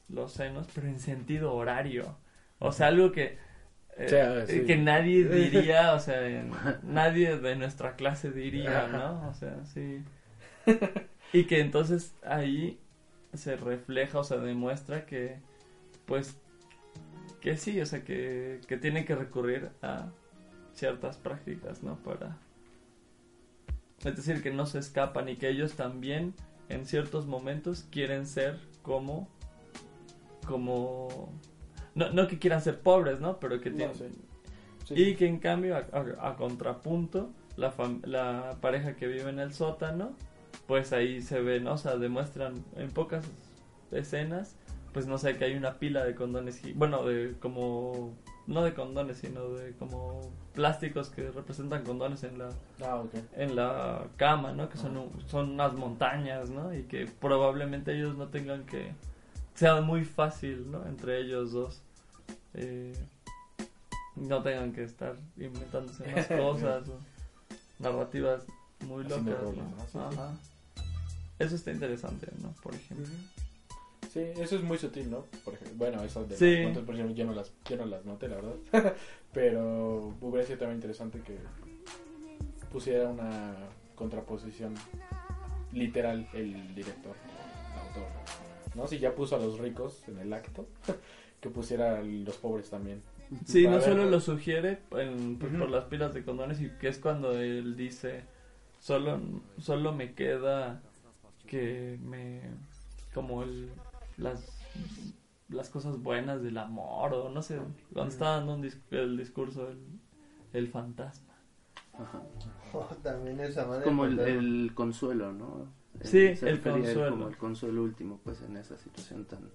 los senos pero en sentido horario o sea algo que eh, Sí, ah, sí. que nadie diría o sea en- nadie de nuestra clase diría no o sea sí y que entonces ahí se refleja o se demuestra que pues que sí, o sea que, que tienen que recurrir a ciertas prácticas, ¿no? Para es decir, que no se escapan y que ellos también en ciertos momentos quieren ser como como no, no que quieran ser pobres, ¿no? Pero que No, tienen sí. Sí. y que en cambio, a, a- a contrapunto, la, fam- la pareja que vive en el sótano, pues ahí se ve, ¿no? O sea, demuestran en pocas escenas, pues no sé, que hay una pila de condones, bueno, de como no de condones, sino de como plásticos que representan condones en la Ah, en la cama, ¿no? Que son, son unas montañas, ¿no? Y que probablemente ellos no tengan que... Sea muy fácil, ¿no? Entre ellos dos. eh, no tengan que estar inventándose más cosas o narrativas muy locas. Eso está interesante, ¿no? Por ejemplo. Sí, eso es muy sutil, ¿no? Por ejemplo, bueno, eso de Sí. las yo no las, yo no las noté, la verdad. Pero hubiera sido también interesante que pusiera una contraposición literal el director, el autor. ¿No? Si ya puso a los ricos en el acto, que pusiera a los pobres también. Sí, Para no ver, solo ¿no? lo sugiere en- por las pilas de condones y que es cuando él dice solo solo me queda que me como el las las cosas buenas del amor o no sé cuando está dando un dis- el discurso el, el fantasma Ajá. También esa madre. Como el, fantasma. el consuelo, ¿no? Sí, el él consuelo. Como el consuelo último, pues en esa situación tan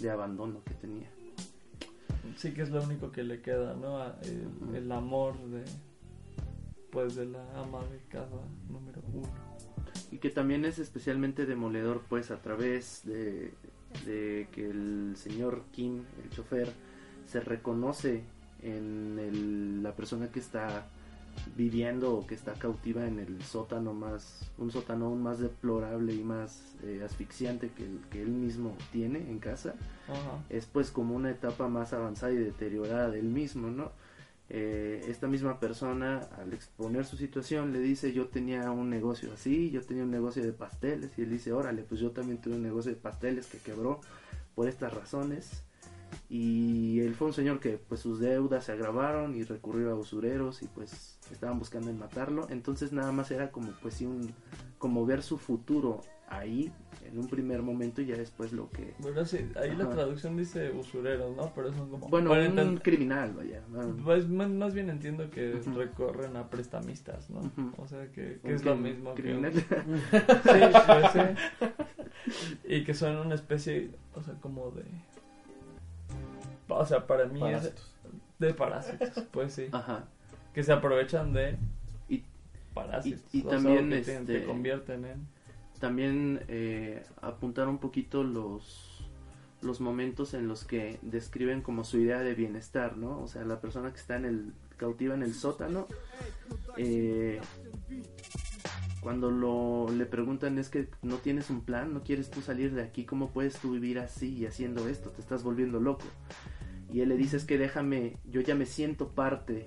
de abandono que tenía. sí que es lo único que le queda no el, el amor de pues de la ama de casa número uno Y que también es especialmente demoledor, pues a través de, de que el señor Kim, el chofer, se reconoce en el- la persona que está viviendo o que está cautiva en el sótano más, un sótano aún más deplorable y más eh, asfixiante que, el- que él mismo tiene en casa. Ajá. es pues como una etapa más avanzada y deteriorada del mismo, ¿no? Eh, esta misma persona al exponer su situación le dice yo tenía un negocio así, yo tenía un negocio de pasteles y él dice órale pues yo también tuve un negocio de pasteles que quebró por estas razones y él fue un señor que pues sus deudas se agravaron y recurrió a usureros y pues estaban buscando en matarlo. Entonces nada más era como pues un como ver su futuro ahí en un primer momento y ya después lo que Bueno, sí, ahí la traducción dice usureros, ¿no? Pero son como... Bueno, Bueno, un criminal, vaya. ¿no? Pues más, más bien entiendo que recorren a prestamistas, ¿no? O sea, que, que es lo mismo que... un- criminal. Sí, pues sí. Y que son una especie, o sea, como de... O sea, para mí es de parásitos, pues sí. Ajá. Que se aprovechan de Y- parásitos. y- y o sea, también, que te- este, te convierten en... También eh, apuntar un poquito los, los momentos en los que describen como su idea de bienestar, ¿no? O sea, la persona que está en el cautiva en el sótano, eh, cuando lo, le preguntan es que no tienes un plan, no quieres tú salir de aquí, ¿cómo puedes tú vivir así y haciendo esto? Te estás volviendo loco. Y él le dice es que déjame, yo ya me siento parte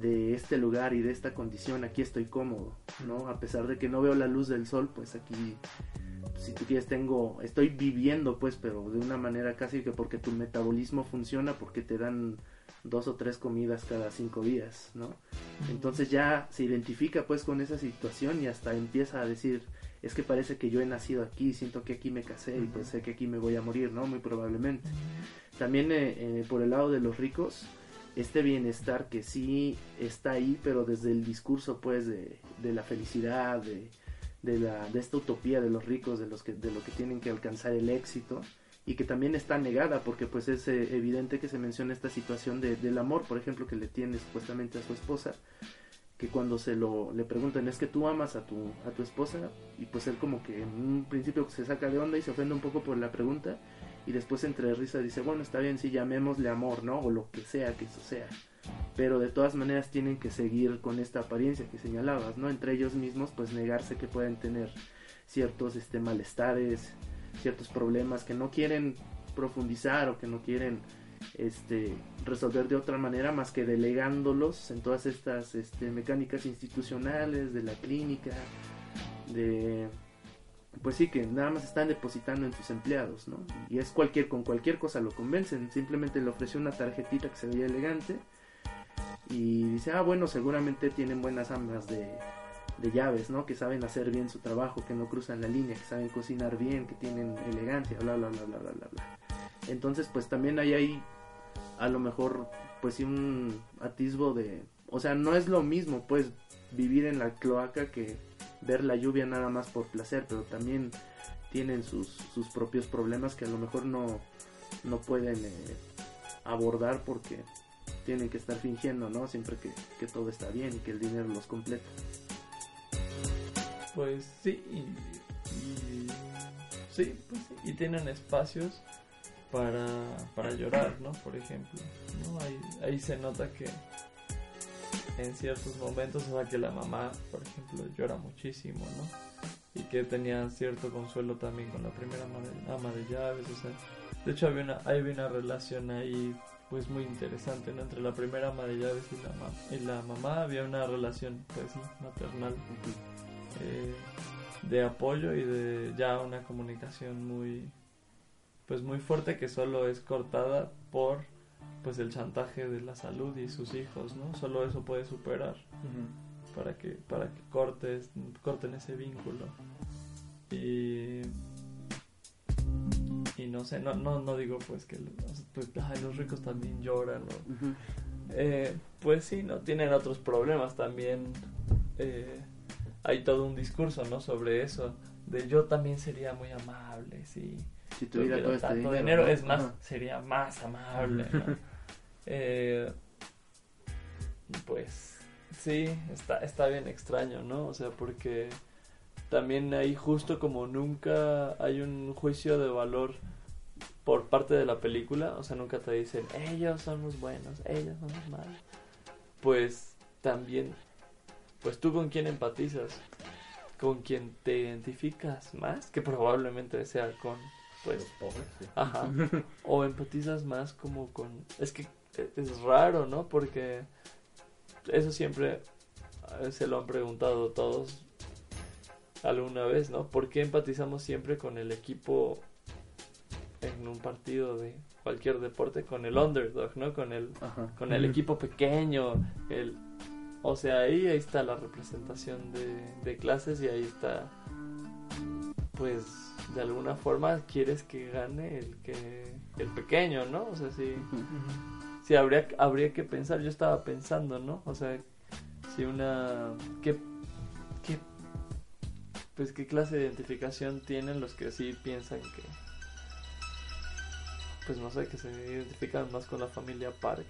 de este lugar y de esta condición, aquí estoy cómodo, ¿no? A pesar de que no veo la luz del sol, pues aquí, si tú quieres, tengo, estoy viviendo, pues, pero de una manera casi que porque tu metabolismo funciona, porque te dan dos o tres comidas cada cinco días, ¿no? Entonces ya se identifica pues con esa situación y hasta empieza a decir, es que parece que yo he nacido aquí, siento que aquí me casé y pues sé que aquí me voy a morir, ¿no? Muy probablemente. También eh, eh, por el lado de los ricos, este bienestar que sí está ahí, pero desde el discurso pues de, de la felicidad, de, de, la, de esta utopía de los ricos, de, los que, de lo que tienen que alcanzar el éxito, y que también está negada porque pues es eh, evidente que se menciona esta situación de, del amor, por ejemplo, que le tiene supuestamente a su esposa, que cuando se lo le preguntan es que tú amas a tu a tu esposa y pues él como que en un principio se saca de onda y se ofende un poco por la pregunta y después entre risa dice bueno está bien sí llamémosle amor no o lo que sea que eso sea pero de todas maneras tienen que seguir con esta apariencia que señalabas no entre ellos mismos pues negarse que pueden tener ciertos este malestares ciertos problemas que no quieren profundizar o que no quieren este resolver de otra manera más que delegándolos en todas estas este, mecánicas institucionales de la clínica de pues sí que nada más están depositando en sus empleados no y es cualquier con cualquier cosa lo convencen simplemente le ofreció una tarjetita que se veía elegante y dice ah bueno seguramente tienen buenas amas de llaves, ¿no? Que saben hacer bien su trabajo, que no cruzan la línea, que saben cocinar bien, que tienen elegancia, bla, bla, bla, bla, bla, bla, bla. Entonces, pues también hay ahí, a lo mejor, pues sí, un atisbo de... O sea, no es lo mismo, pues, vivir en la cloaca que ver la lluvia nada más por placer, pero también tienen sus, sus propios problemas que a lo mejor no, no pueden... eh, abordar porque tienen que estar fingiendo, ¿no? Siempre que, que todo está bien y que el dinero los completa. Pues sí, y, sí, pues sí, y tienen espacios para, para llorar, ¿no? Por ejemplo, ¿no? Ahí, ahí se nota que en ciertos momentos, o sea, que la mamá, por ejemplo, llora muchísimo, ¿no? Y que tenía cierto consuelo también con la primera ama de, ama de llaves, o sea, de hecho había una, había una relación ahí pues muy interesante, ¿no? Entre la primera ama de llaves y la, ma- y la mamá había una relación, pues maternal eh, de apoyo y de ya una comunicación muy pues muy fuerte que solo es cortada por pues el chantaje de la salud y sus hijos no solo eso puede superar para que para que cortes corten ese vínculo y y no sé no no no digo pues que los, pues, ay, los ricos también lloran eh, pues sí, ¿no? Tienen otros problemas también. eh, hay todo un discurso, ¿no? Sobre eso. De yo también sería muy amable, sí. Si tuviera todo este dinero, dinero, ¿no? es más, Ajá. sería más amable, ¿no? Eh, pues sí, está, está bien extraño, ¿no? O sea, porque también ahí justo como nunca hay un juicio de valor por parte de la película, o sea, nunca te dicen, ellos son los buenos, ellos son los malos. Pues también, pues tú con quién empatizas, con quién te identificas más, que probablemente sea con, pues, Ajá. O empatizas más como con... Es que es raro, ¿no? Porque eso siempre eh, se lo han preguntado todos alguna vez, ¿no? ¿Por qué empatizamos siempre con el equipo en un partido de cualquier deporte? Con el underdog, ¿no? Con el, Ajá. con el equipo pequeño, el... O sea, ahí, ahí está la representación de, de clases y ahí está, pues, de alguna forma quieres que gane el que el pequeño, ¿no? O sea, sí, sí habría, habría que pensar, yo estaba pensando, ¿no? O sea, si una... ¿Qué, qué, pues, qué clase de identificación tienen los que sí piensan que... Pues no sé, que se identifican más con la familia Park.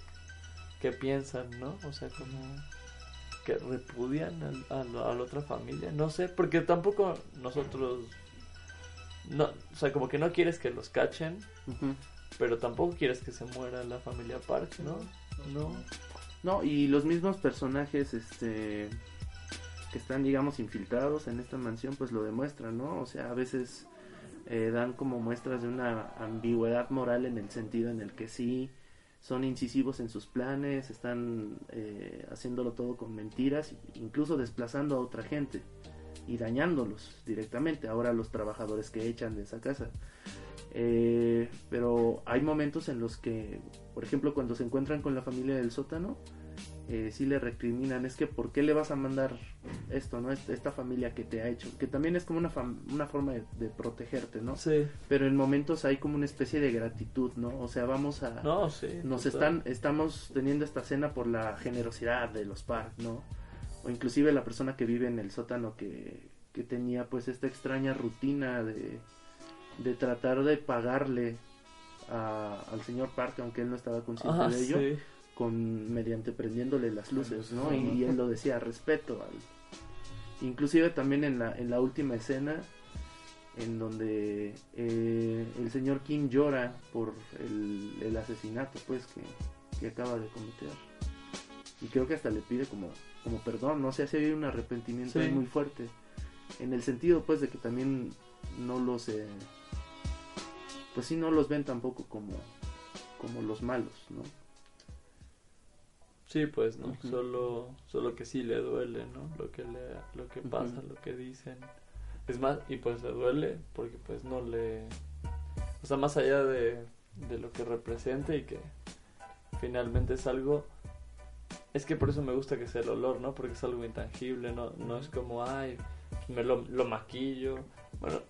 ¿Qué piensan, no? O sea, como que repudian al- a, a la otra familia. No sé, porque tampoco nosotros... No, o sea, como que no quieres que los cachen, pero tampoco quieres que se muera la familia Park, ¿no? No. No, y los mismos personajes, este, que están, digamos, infiltrados en esta mansión, pues lo demuestran, ¿no? O sea, a veces eh, dan como muestras de una ambigüedad moral en el sentido en el que sí son incisivos en sus planes, están eh, haciéndolo todo con mentiras, incluso desplazando a otra gente y dañándolos directamente, ahora los trabajadores que echan de esa casa. Eh, pero hay momentos en los que, por ejemplo, cuando se encuentran con la familia del sótano, eh, sí le recriminan, es que ¿por qué le vas a mandar esto, no? Esta, esta familia que te ha hecho, que también es como una, una forma de, de protegerte, ¿no? Sí. Pero en momentos hay como una especie de gratitud, ¿no? O sea, vamos a... No, sí. nos total. están, estamos teniendo esta cena por la generosidad de los Park, ¿no? O inclusive la persona que vive en el sótano que, que tenía pues esta extraña rutina de, de tratar de pagarle a- al señor Park, aunque él no estaba consciente Ah, de ello, sí. con mediante prendiéndole las luces, ¿no? Y, y él lo decía, respeto al... Inclusive también en la, en la última escena en donde eh, el señor King llora por el, el asesinato pues que, que acaba de cometer y creo que hasta le pide como, como perdón, no sé, se ve un arrepentimiento Sí. muy fuerte en el sentido pues de que también no los eh, pues sí no los ven tampoco como como los malos, ¿no? Sí, pues, ¿no? Solo, solo que sí le duele, ¿no? Lo que le, lo que pasa, lo que dicen. Es más, y pues le duele porque pues no le... O sea, más allá de, de lo que representa y que finalmente es algo... Es que por eso me gusta que sea el olor, ¿no? Porque es algo intangible, no, no es como, ay, me lo, lo maquillo. Bueno,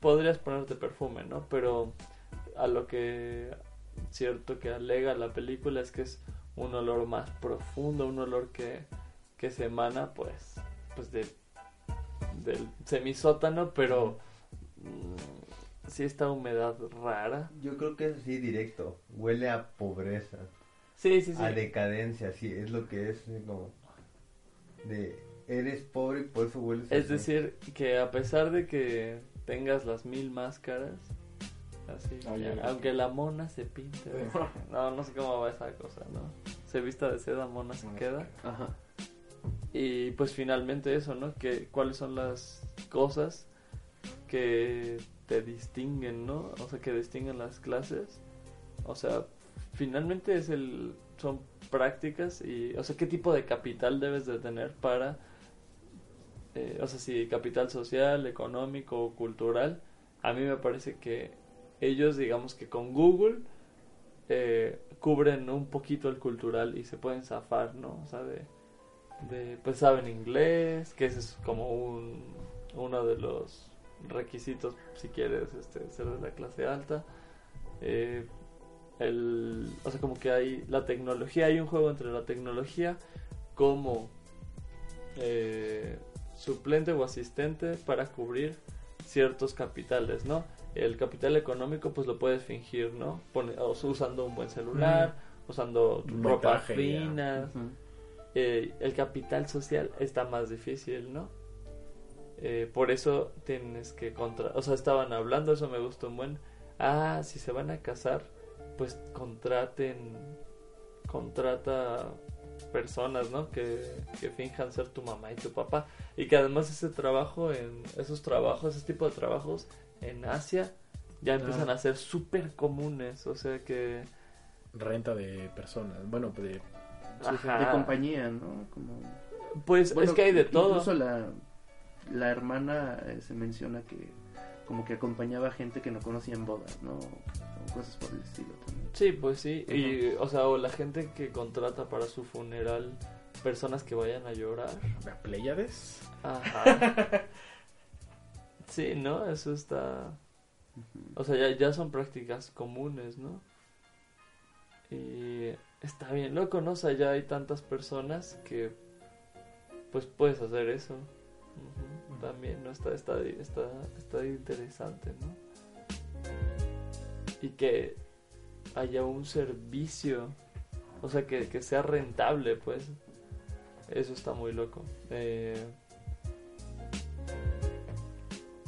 podrías ponerte perfume, ¿no? Pero a lo que cierto que alega la película es que es un olor más profundo, un olor que, que se emana pues, pues de, del semisótano, pero mm, sí esta humedad rara. Yo creo que es así directo. Huele a pobreza, Sí, sí, sí. a decadencia, sí, es lo que es. como de eres pobre y por eso hueles Es así. decir, que a pesar de que tengas las mil máscaras, así, ya, aunque la mona se pinte, Sí. no, no sé cómo va esa cosa, ¿no? Se vista de seda, mona se queda. Ajá. Y pues finalmente eso, ¿no? Que cuáles son las cosas que te distinguen, ¿no? O sea, que distinguen las clases. O sea, finalmente es el son prácticas y, o sea, qué tipo de capital debes de tener para, eh, o sea, si capital social, económico cultural. A mí me parece que ellos, digamos que con Google eh, cubren un poquito el cultural y se pueden zafar, ¿no? O sea, de, de pues saben inglés, que ese es como un, uno de los requisitos si quieres este, ser de la clase alta. Eh, el, o sea, como que hay la tecnología, hay un juego entre la tecnología como eh, suplente o asistente para cubrir ciertos capitales, ¿no? El capital económico pues lo puedes fingir, ¿no? Pone- o sea, usando un buen celular, usando Un ropa fina, eh, el capital social está más difícil, ¿no? Eh, por eso tienes que contra... O sea, estaban hablando, eso me gustó un buen... Ah, si se van a casar, pues contraten... Contrata personas, ¿no? Que, que finjan ser tu mamá y tu papá. Y que además ese trabajo, en esos trabajos, ese tipo de trabajos en Asia, ya empiezan a ser súper comunes. O sea que... Renta de personas. Bueno, de. Ajá. De compañía, ¿no? Como... Pues Bueno, es que hay de todo. Incluso la, la hermana eh, se menciona que como que acompañaba a gente que no conocía en bodas, ¿no? Cosas por el estilo también. Sí, pues sí. Y, o sea, o la gente que contrata para su funeral personas que vayan a llorar. ¿La Pleiades? Ajá. Sí, ¿no? Eso está... O sea, ya, ya son prácticas comunes, ¿no? Y está bien loco, ¿no? O sea, ya hay tantas personas que pues puedes hacer eso. Ujú, También, ¿no? Está, está, está, está interesante, ¿no? Y que haya un servicio, o sea, que, que sea rentable, pues. Eso está muy loco. Eh,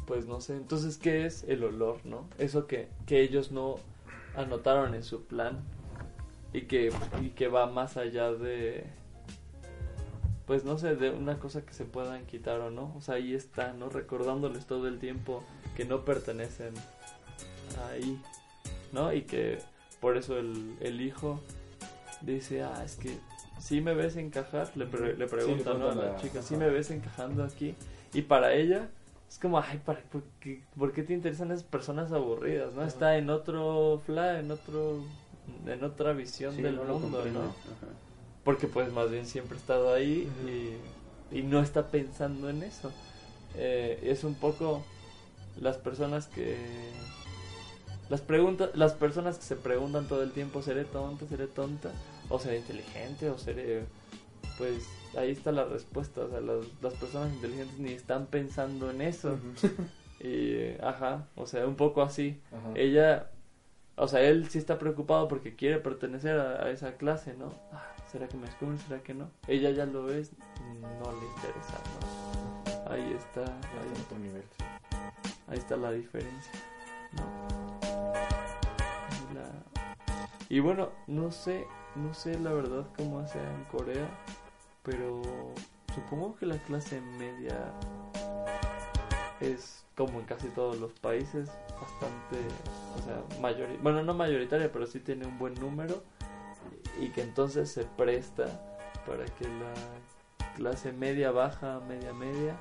pues no sé, entonces, ¿qué es el olor, no? Eso que, que ellos no anotaron en su plan y que, y que va más allá de, pues no sé, de una cosa que se puedan quitar o no. O sea, ahí está, ¿no? Recordándoles todo el tiempo que no pertenecen ahí, ¿no? Y que por eso el, el hijo dice, ah, es que si me ves encajar, le, pre- le pregunta, ¿no? A la chica, si me ves encajando aquí. Y para ella es como, ay, ¿para, por, qué, por qué te interesan esas personas aburridas, no? Está en otro fla, en otro, en otra visión del no mundo. ¿no? Ajá. Porque pues más bien siempre ha estado ahí y, y no está pensando en eso. Eh, es un poco las personas que... Las, preguntas, las personas que se preguntan todo el tiempo, ¿seré tonta, seré tonta? ¿O seré inteligente? ¿O seré...? Pues ahí está la respuesta. O sea, las, las personas inteligentes ni están pensando en eso. Y, ajá, o sea, un poco así. Ajá. Ella, o sea, él sí está preocupado porque quiere pertenecer a, a esa clase, ¿no? Ah, ¿Será que me descubren? ¿Será que no? Ella ya lo es, no le interesa, ¿no? Ahí está, ahí, otro nivel. ahí está la diferencia, ¿no? Y bueno, no sé, no sé la verdad cómo sea en Corea, pero supongo que la clase media es como en casi todos los países bastante, o sea, mayoritaria, bueno, no mayoritaria, pero sí tiene un buen número y que entonces se presta para que la clase media baja, media media,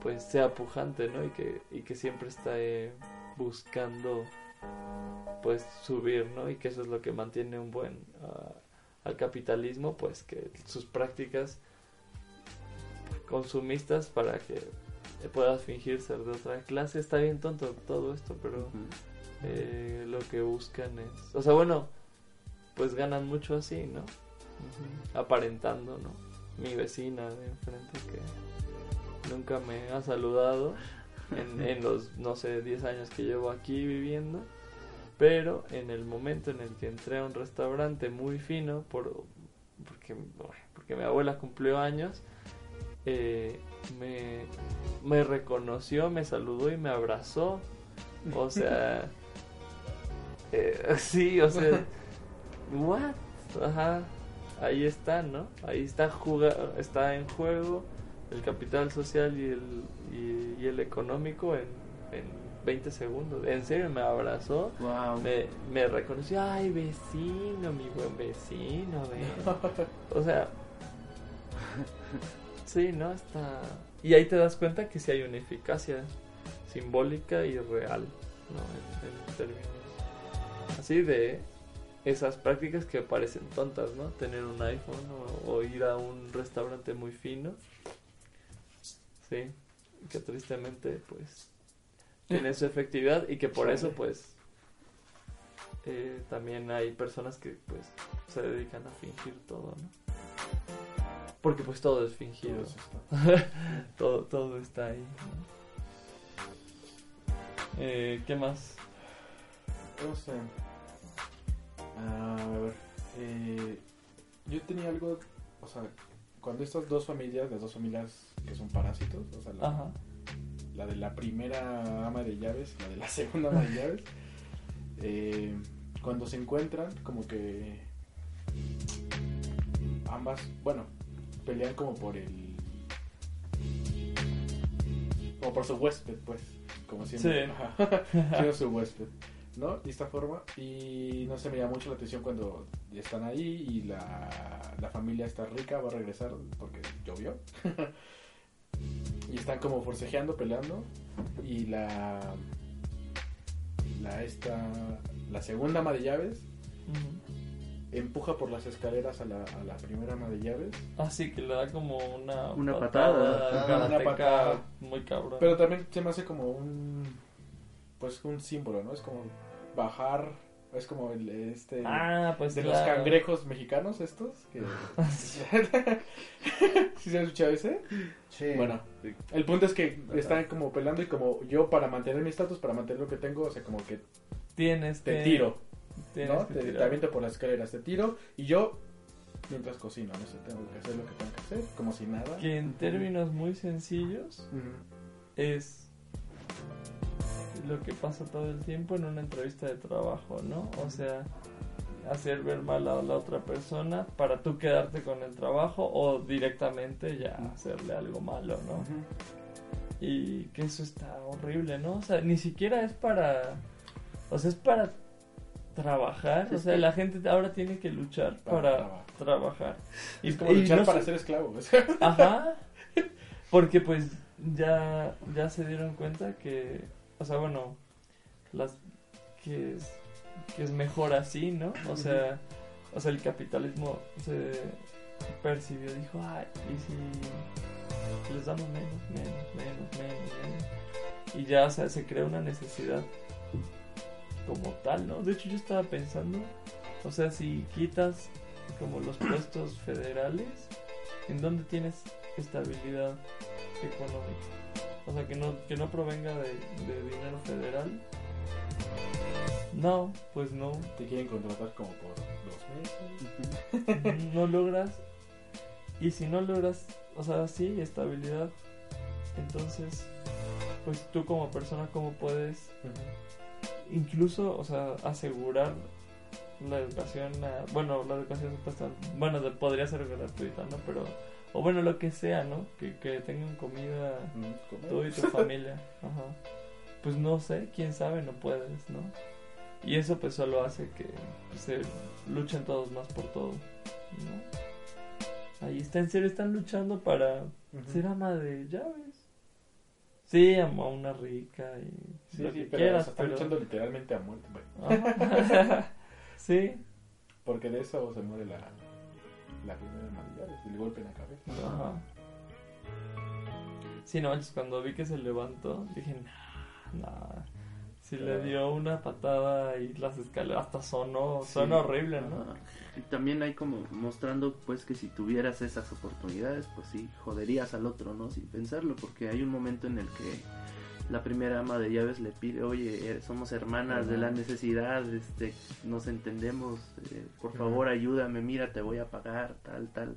pues sea pujante, ¿no? Y que, y que siempre está eh, buscando pues subir, ¿no? Y que eso es lo que mantiene un buen ah, al capitalismo, pues que sus prácticas consumistas para que puedas fingir ser de otra clase. Está bien tonto todo esto, pero eh, lo que buscan es... O sea, bueno, pues ganan mucho así, ¿no? Aparentando, ¿no? Mi vecina de enfrente que nunca me ha saludado. en, en los, no sé, 10 años que llevo aquí viviendo. Pero en el momento en el que entré a un restaurante muy fino, por, porque, porque mi abuela cumplió años, eh, me, me reconoció, me saludó y me abrazó. O sea, eh, sí, o sea, what? Ajá, ahí está, ¿no? Ahí está, juga está en juego el capital social y el, y, y el económico en, en 20 segundos. En serio, me abrazó, Wow. me, me reconoció, ay, vecino, mi buen vecino, ven". O sea, sí, ¿no? Está... Y ahí te das cuenta que sí hay una eficacia simbólica y real, ¿no? En, en términos así de esas prácticas que parecen tontas, ¿no? Tener un iPhone o, o ir a un restaurante muy fino. Sí, que tristemente, pues, tiene su efectividad y que por eso, pues, eh, también hay personas que, pues, se dedican a fingir todo, ¿no? Porque, pues, todo es fingido. Todo está. todo, todo está ahí, ¿no? Eh, ¿Qué más? No sé. Ah, a ver. eh, yo tenía algo. O sea, cuando estas dos familias, las dos familias que son parásitos, o sea, la, Ajá. La de la primera ama de llaves, la de la segunda ama de llaves, eh, cuando se encuentran, como que ambas, bueno, pelean como por el. como por su huésped, pues, como siempre. Sí. Siendo su huésped, ¿no? De esta forma, y no sé, me llama mucho la atención cuando están ahí y la, la familia está rica, va a regresar porque llovió. y están como forcejeando, peleando, y la. La esta. La segunda ama de llaves empuja por las escaleras a la, a la primera ama de llaves. Así que le da como una, Una patada. Karateca una patada. muy cabrón. Pero también se me hace como un. Pues un símbolo, ¿no? Es como bajar. Es como el este. ah, pues de claro. los cangrejos mexicanos estos. Que... ¿Sí se ha escuchado ese? Sí. Bueno, el punto es que están como peleando y como yo para mantener mi estatus, para mantener lo que tengo, o sea, como que Tienes te que tiro, tienes ¿no? que Te, te aviento por las escaleras, te tiro y yo mientras cocino, no sé, tengo que hacer lo que tengo que hacer, como si nada. Que en términos muy sencillos es lo que pasa todo el tiempo en una entrevista de trabajo, ¿no? O sea, hacer ver mal a la otra persona para tú quedarte con el trabajo o directamente ya hacerle algo malo, ¿no? Y que eso está horrible, ¿no? O sea, ni siquiera es para... O sea, es para trabajar. O sea, la gente ahora tiene que luchar Para para, trabajar. trabajar. Es como luchar no para ser esclavo. Ajá. Porque pues ya, ya se dieron cuenta que, o sea, bueno, las que es, que es mejor así, ¿no? O sea, o sea, el capitalismo se percibió, dijo, ay, y si les damos menos, menos, menos, menos, menos. Y ya, o sea, se crea una necesidad como tal, ¿no? De hecho, yo estaba pensando, o sea, si quitas como los puestos federales, ¿en dónde tienes estabilidad económica? O sea, que no, que no provenga de, de dinero federal. No, pues no. Te quieren contratar como por dos meses. no logras. Y si no logras, o sea, sí, estabilidad, entonces, pues tú como persona, ¿cómo puedes incluso, o sea, asegurar la educación, a- bueno, la educación supuesta, bueno, podría ser gratuita, ¿no? Pero, o bueno, lo que sea, ¿no? Que, que tengan comida Mm, comer. tú y tu familia, ajá. Pues no sé, quién sabe, no puedes, ¿no? Y eso pues solo hace que pues, se luchen todos más por todo, ¿no? Ahí está, en serio, están luchando para Ujú. ser ama de llaves. Sí, ama a una rica y Sí, lo sí, que pero quieras, están pero... luchando literalmente a muerte. Ajá. sí, porque de eso se muere la, la primera Navidad, el golpe en la cabeza. Ajá. Sí, no manches, cuando vi que se levantó, dije, nah, nah. Si le dio una patada y las escaleras hasta sonó, Sí. suena horrible, ¿no? Ajá. Y también hay como mostrando pues que si tuvieras esas oportunidades, pues sí, joderías al otro, ¿no? Sin pensarlo, porque hay un momento en el que la primera ama de llaves le pide, oye, eh, somos hermanas de la necesidad, este, nos entendemos, eh, por favor ayúdame, mira, te voy a pagar, tal, tal.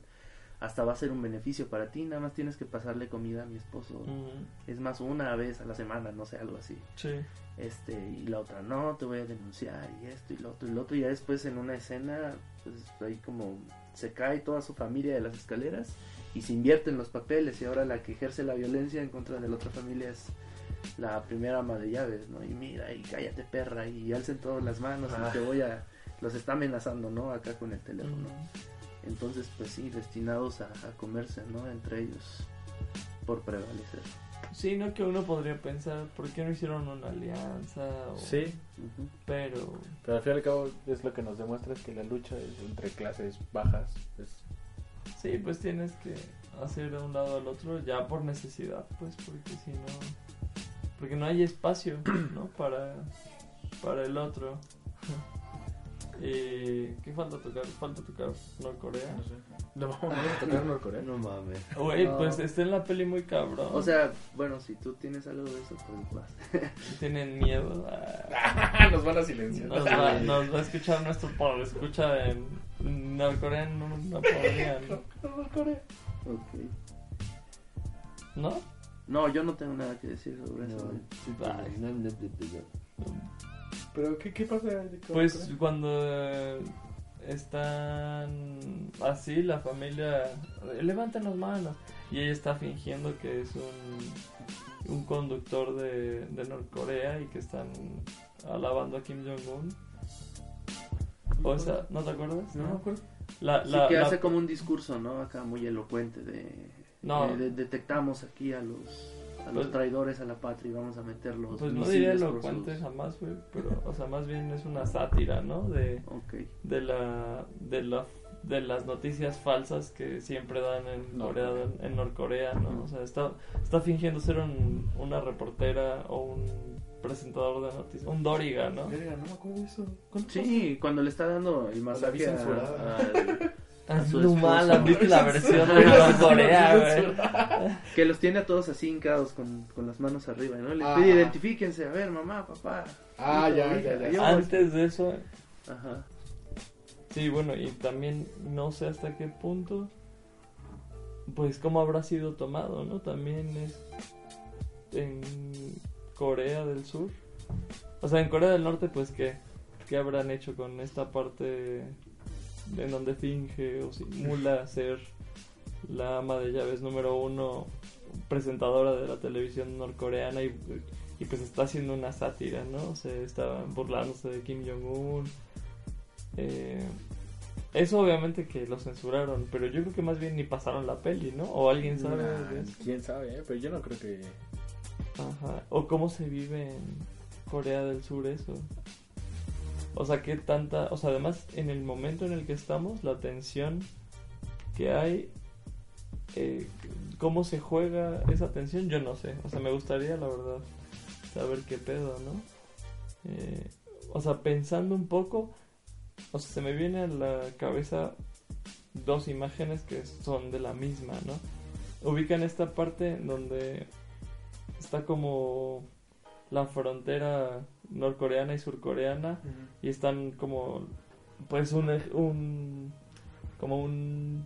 Hasta va a ser un beneficio para ti, nada más tienes que pasarle comida a mi esposo. Es más, una vez a la semana, no sé, algo así. Sí. Este, y la otra, no, te voy a denunciar, y esto, y lo otro, y lo otro. Y ya después en una escena, pues ahí como se cae toda su familia de las escaleras y se invierten los papeles. Y ahora la que ejerce la violencia en contra de la otra familia es la primera ama de llaves, ¿no? Y mira, y cállate perra, y alcen todas las manos, Ah. y te voy a. Los está amenazando, ¿no? Acá con el teléfono. Entonces, pues sí, destinados a, a comerse, ¿no? Entre ellos, por prevalecer. Sí, no que uno podría pensar, ¿por qué no hicieron una alianza? O- Sí. Pero, pero al fin y al cabo es lo que nos demuestra es que la lucha es entre clases bajas es sí, pues tienes que hacer de un lado al otro ya por necesidad, pues, porque si no... Porque no hay espacio, ¿no? Para, para el otro. ¿Y qué falta tocar? Falta tocar Norcorea. no sé. ¿No vamos a tocar Norcorea? No mames. Güey, No. pues está en la peli muy cabrón. O sea, bueno, si tú tienes algo de eso, pues vas. Tienen miedo. Ah, nos van a silenciar. Nos va, nos va a escuchar nuestro por escucha en norcoreano, no, no podrían, Ok. ¿no? No, yo no tengo nada que decir sobre eso. No, no, no, no, no. Pero ¿qué, qué pasa Pues cuando eh, están así, la familia levanten las manos y ella está fingiendo que es un, un conductor de, de Norcorea y que están alabando a Kim Jong-un. O sea, ¿no te acuerdas? No me acuerdo. La, Sí, la- que la- hace como un discurso, ¿no? Acá muy elocuente de... No. eh, de- detectamos aquí a los... A los Pues- traidores a la patria y vamos a meterlos. Pues no diría elocuente jamás, güey, pero, o sea, más bien es una sátira, ¿no? De, de la, de la, de las noticias falsas que siempre dan en Corea, en Norcorea, ¿no? O sea, está, está fingiendo ser un, una reportera o un presentador de noticias, un Doriga, ¿no? Verga, no me acuerdo eso. ¿Cuánto Sí, cuando le está dando el masaje a, a viste la versión de güey. Que los tiene a todos así hincados con, con las manos arriba, ¿no? Le Ah. pide identifíquense, a ver, mamá, papá. Ah, ya, ya, ya. Antes de eso, Ajá. Sí, bueno, y también no sé hasta qué punto, pues cómo habrá sido tomado, ¿no? También es en Corea del Sur. O sea, en Corea del Norte, pues qué, qué habrán hecho con esta parte en donde finge o simula ser la ama de llaves número uno, presentadora de la televisión norcoreana y, y pues está haciendo una sátira, ¿no? O sea, está burlándose de Kim Jong-un. Eh, eso obviamente que lo censuraron, pero yo creo que más bien ni pasaron la peli, ¿no? O alguien sabe Nah, de eso. quién sabe, eh? pero yo no creo que Ajá. O cómo se vive en Corea del Sur eso. O sea, qué tanta... O sea, además, en el momento en el que estamos, la tensión que hay... eh, ¿Cómo se juega esa tensión? Yo no sé. O sea, me gustaría, la verdad, saber qué pedo, ¿no? Eh, o sea, pensando un poco... O sea, se me viene a la cabeza dos imágenes que son de la misma, ¿no? Ubican esta parte donde está como la frontera norcoreana y surcoreana y están como pues un, un como un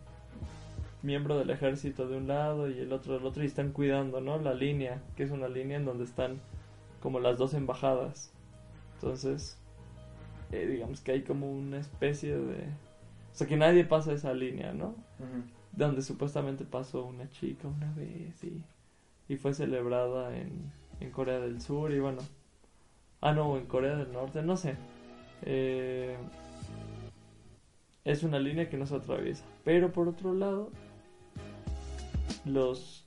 miembro del ejército de un lado y el otro del otro y están cuidando no la línea que es una línea en donde están como las dos embajadas. Entonces eh, digamos que hay como una especie de o sea que nadie pasa esa línea no donde supuestamente pasó una chica una vez y, y fue celebrada en, en Corea del Sur y bueno ah no en Corea del Norte no sé. Eh, es una línea que no se atraviesa. Pero por otro lado los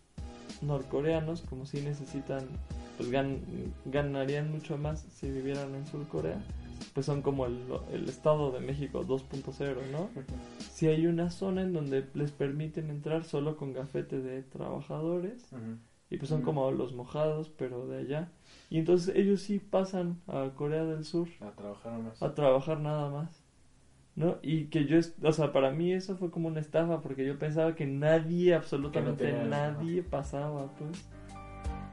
norcoreanos como si necesitan pues gan- ganarían mucho más si vivieran en Sur Corea pues son como el, el estado de México 2.0 no si hay una zona en donde les permiten entrar solo con gafete de trabajadores y pues son como los mojados pero de allá y entonces ellos sí pasan a Corea del Sur A trabajar más. a trabajar nada más ¿no? y que yo o sea para mí eso fue como una estafa porque yo pensaba que nadie absolutamente tenían- nadie pasaba pues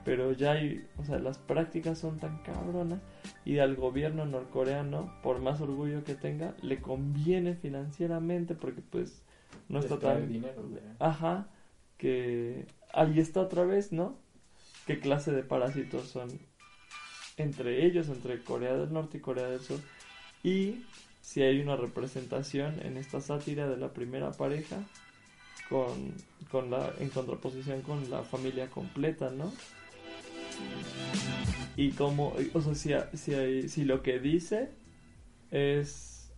pero ya hay, o sea, las prácticas son tan cabronas y al gobierno norcoreano, por más orgullo que tenga, le conviene financieramente porque pues no está tan... dinero, güey. Ajá, que ahí está otra vez, ¿no? ¿Qué clase de parásitos son entre ellos, entre Corea del Norte y Corea del Sur? Y si hay una representación en esta sátira de la primera pareja con, con la, en contraposición con la familia completa, ¿no? Y como, o sea, si, si, hay- si lo que dice es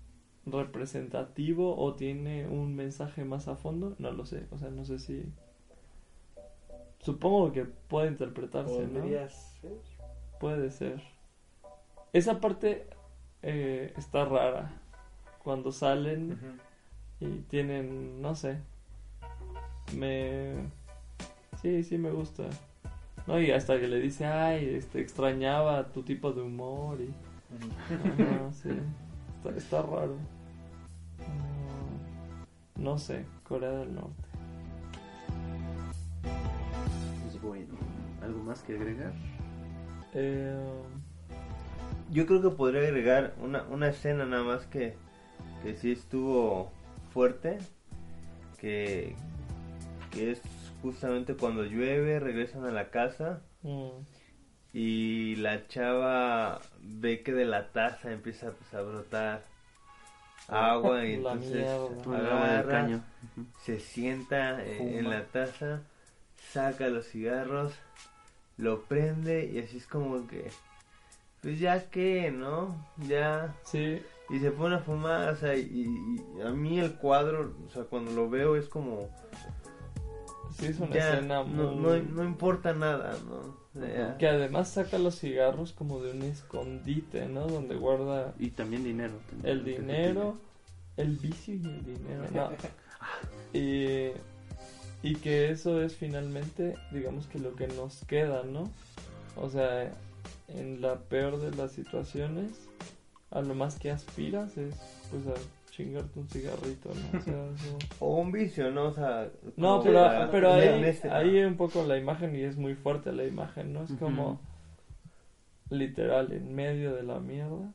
representativo o tiene un mensaje más a fondo, no lo sé, o sea, no sé si... Supongo que puede interpretarse, ¿no? Ser. Puede ser. Esa parte eh, está rara. Cuando salen y tienen, no sé. Me... Sí, sí me gusta. No, y hasta que le dice, ay, este, extrañaba tu tipo de humor y... Ajá, sí. Está, está raro. No, no sé, Corea del Norte. Bueno, ¿algo más que agregar? Eh, Yo creo que podría agregar una, una escena nada más que, que sí estuvo fuerte, que, que es justamente cuando llueve, regresan a la casa mm, y la chava ve que de la taza empieza pues, a brotar agua y La entonces agarra, caño. se sienta eh, en la taza, saca los cigarros, lo prende y así es como que, pues ya que, ¿no? Ya. sí, Y se pone a fumar, o sea, y, y a mí el cuadro, o sea, cuando lo veo es como, sí es una ya, escena no, muy... no, no importa nada, ¿no? O sea, ya. Que además saca los cigarros como de un escondite, ¿no? Donde guarda Y también dinero. también, el dinero, el vicio y el dinero, no. Y, y que eso es finalmente, digamos que lo que nos queda, ¿no? O sea, en la peor de las situaciones, a lo más que aspiras es, pues, a chingarte un cigarrito, ¿no? O sea, eso- O un vicio, ¿no? O sea, No, pero, para- pero en ahí, este, ¿no? ahí un poco la imagen y es muy fuerte la imagen, ¿no? Es como literal en medio de la mierda.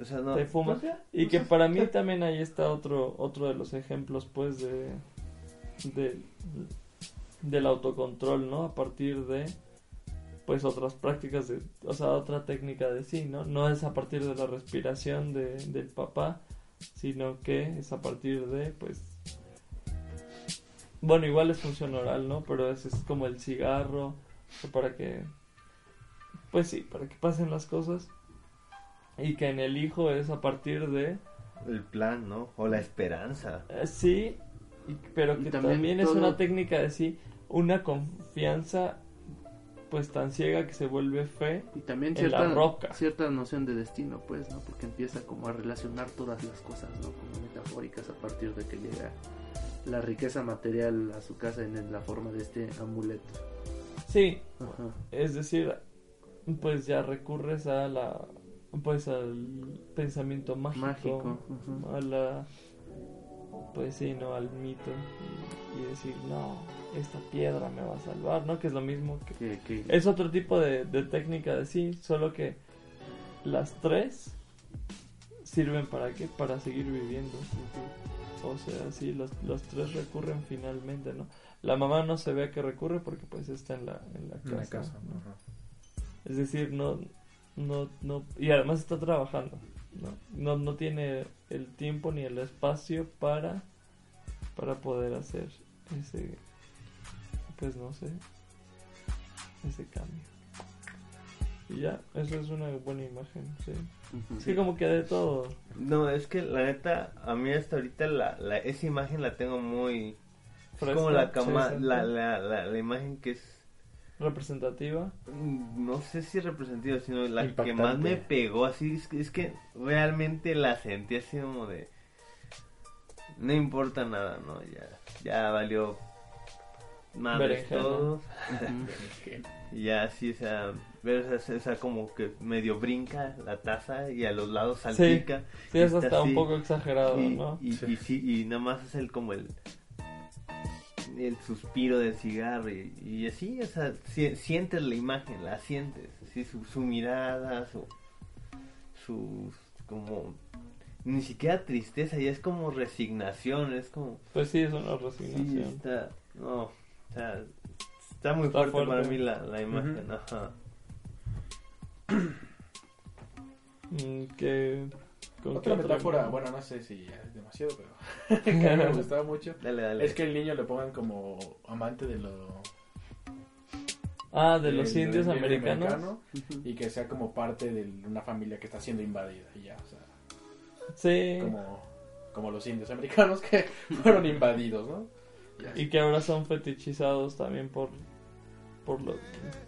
O sea, no. te fuma. pues Y que para mí también ahí está otro otro de los ejemplos pues de, de del autocontrol, ¿no? A partir de pues otras prácticas de, o sea, otra técnica de sí, ¿no? No es a partir de la respiración de, del papá, sino que es a partir de pues bueno, igual es función oral, ¿no? Pero es, es como el cigarro, para que pues sí, para que pasen las cosas. Y que en el hijo es a partir de El plan, ¿no? O la esperanza. eh, sí, y- pero Y que también también, es todo- una técnica de sí, una confianza pues tan ciega que se vuelve fe. Y también en la cierta, roca. cierta noción de destino, pues, ¿no? Porque empieza como a relacionar todas las cosas, ¿no? Como metafóricas a partir de que llega la riqueza material a su casa en la forma de este amuleto. Sí, Ajá. es decir, pues ya recurres a la pues al pensamiento mágico, Mágico, a la pues sí, no al mito y, y decir, no, esta piedra me va a salvar, ¿no? Que es lo mismo que Que, que- Es otro tipo de, de técnica de sí, solo que las tres sirven para qué? Para seguir viviendo. O sea, sí, los, los tres recurren finalmente, ¿no? La mamá no se ve a qué recurre porque pues está en la, en la casa. En la casa. ¿no? ajá. Es decir, no, no, no, y además está trabajando, ¿no? No, no tiene el tiempo ni el espacio para, para poder hacer ese, pues no sé, ese cambio. Y ya, eso es una buena imagen, sí. Ujú. Es que como que de todo. No, es que la neta, a mí hasta ahorita la, la, esa imagen la tengo muy... Es como la, cama, la, la, la, la imagen que es... representativa. mm, No sé si representativa, sino la que más me pegó, así es que, es que realmente la sentí así como de... No importa nada, ¿no? Ya, ya valió madres Berenjena. todo. Ujú. Y ya así, o sea, ver esa, esa como que medio brinca la taza y a los lados salpica. Sí, eso está está un poco exagerado, y, ¿no? y, Sí. y sí, y nada más es el como el el suspiro del cigarro y, y así, o sea, si- sientes la imagen, la sientes, así, su, su mirada, su, su, como, ni siquiera tristeza, ya es como resignación, es como, Pues sí, es una sí, resignación. está, no, o sea, está muy Está fuerte, fuerte. para mí la, la imagen, ajá. Mm, que... ¿con Otra metáfora, bueno, no sé si ya es demasiado, pero que me gustaba mucho. Dale, dale. Es que el niño le pongan como amante de lo Ah, de los indios americanos. americano, y que sea como parte de una familia que está siendo invadida y ya, o sea, Sí. como, como los indios americanos que fueron invadidos, ¿no? Y que ahora son fetichizados también por... por lo,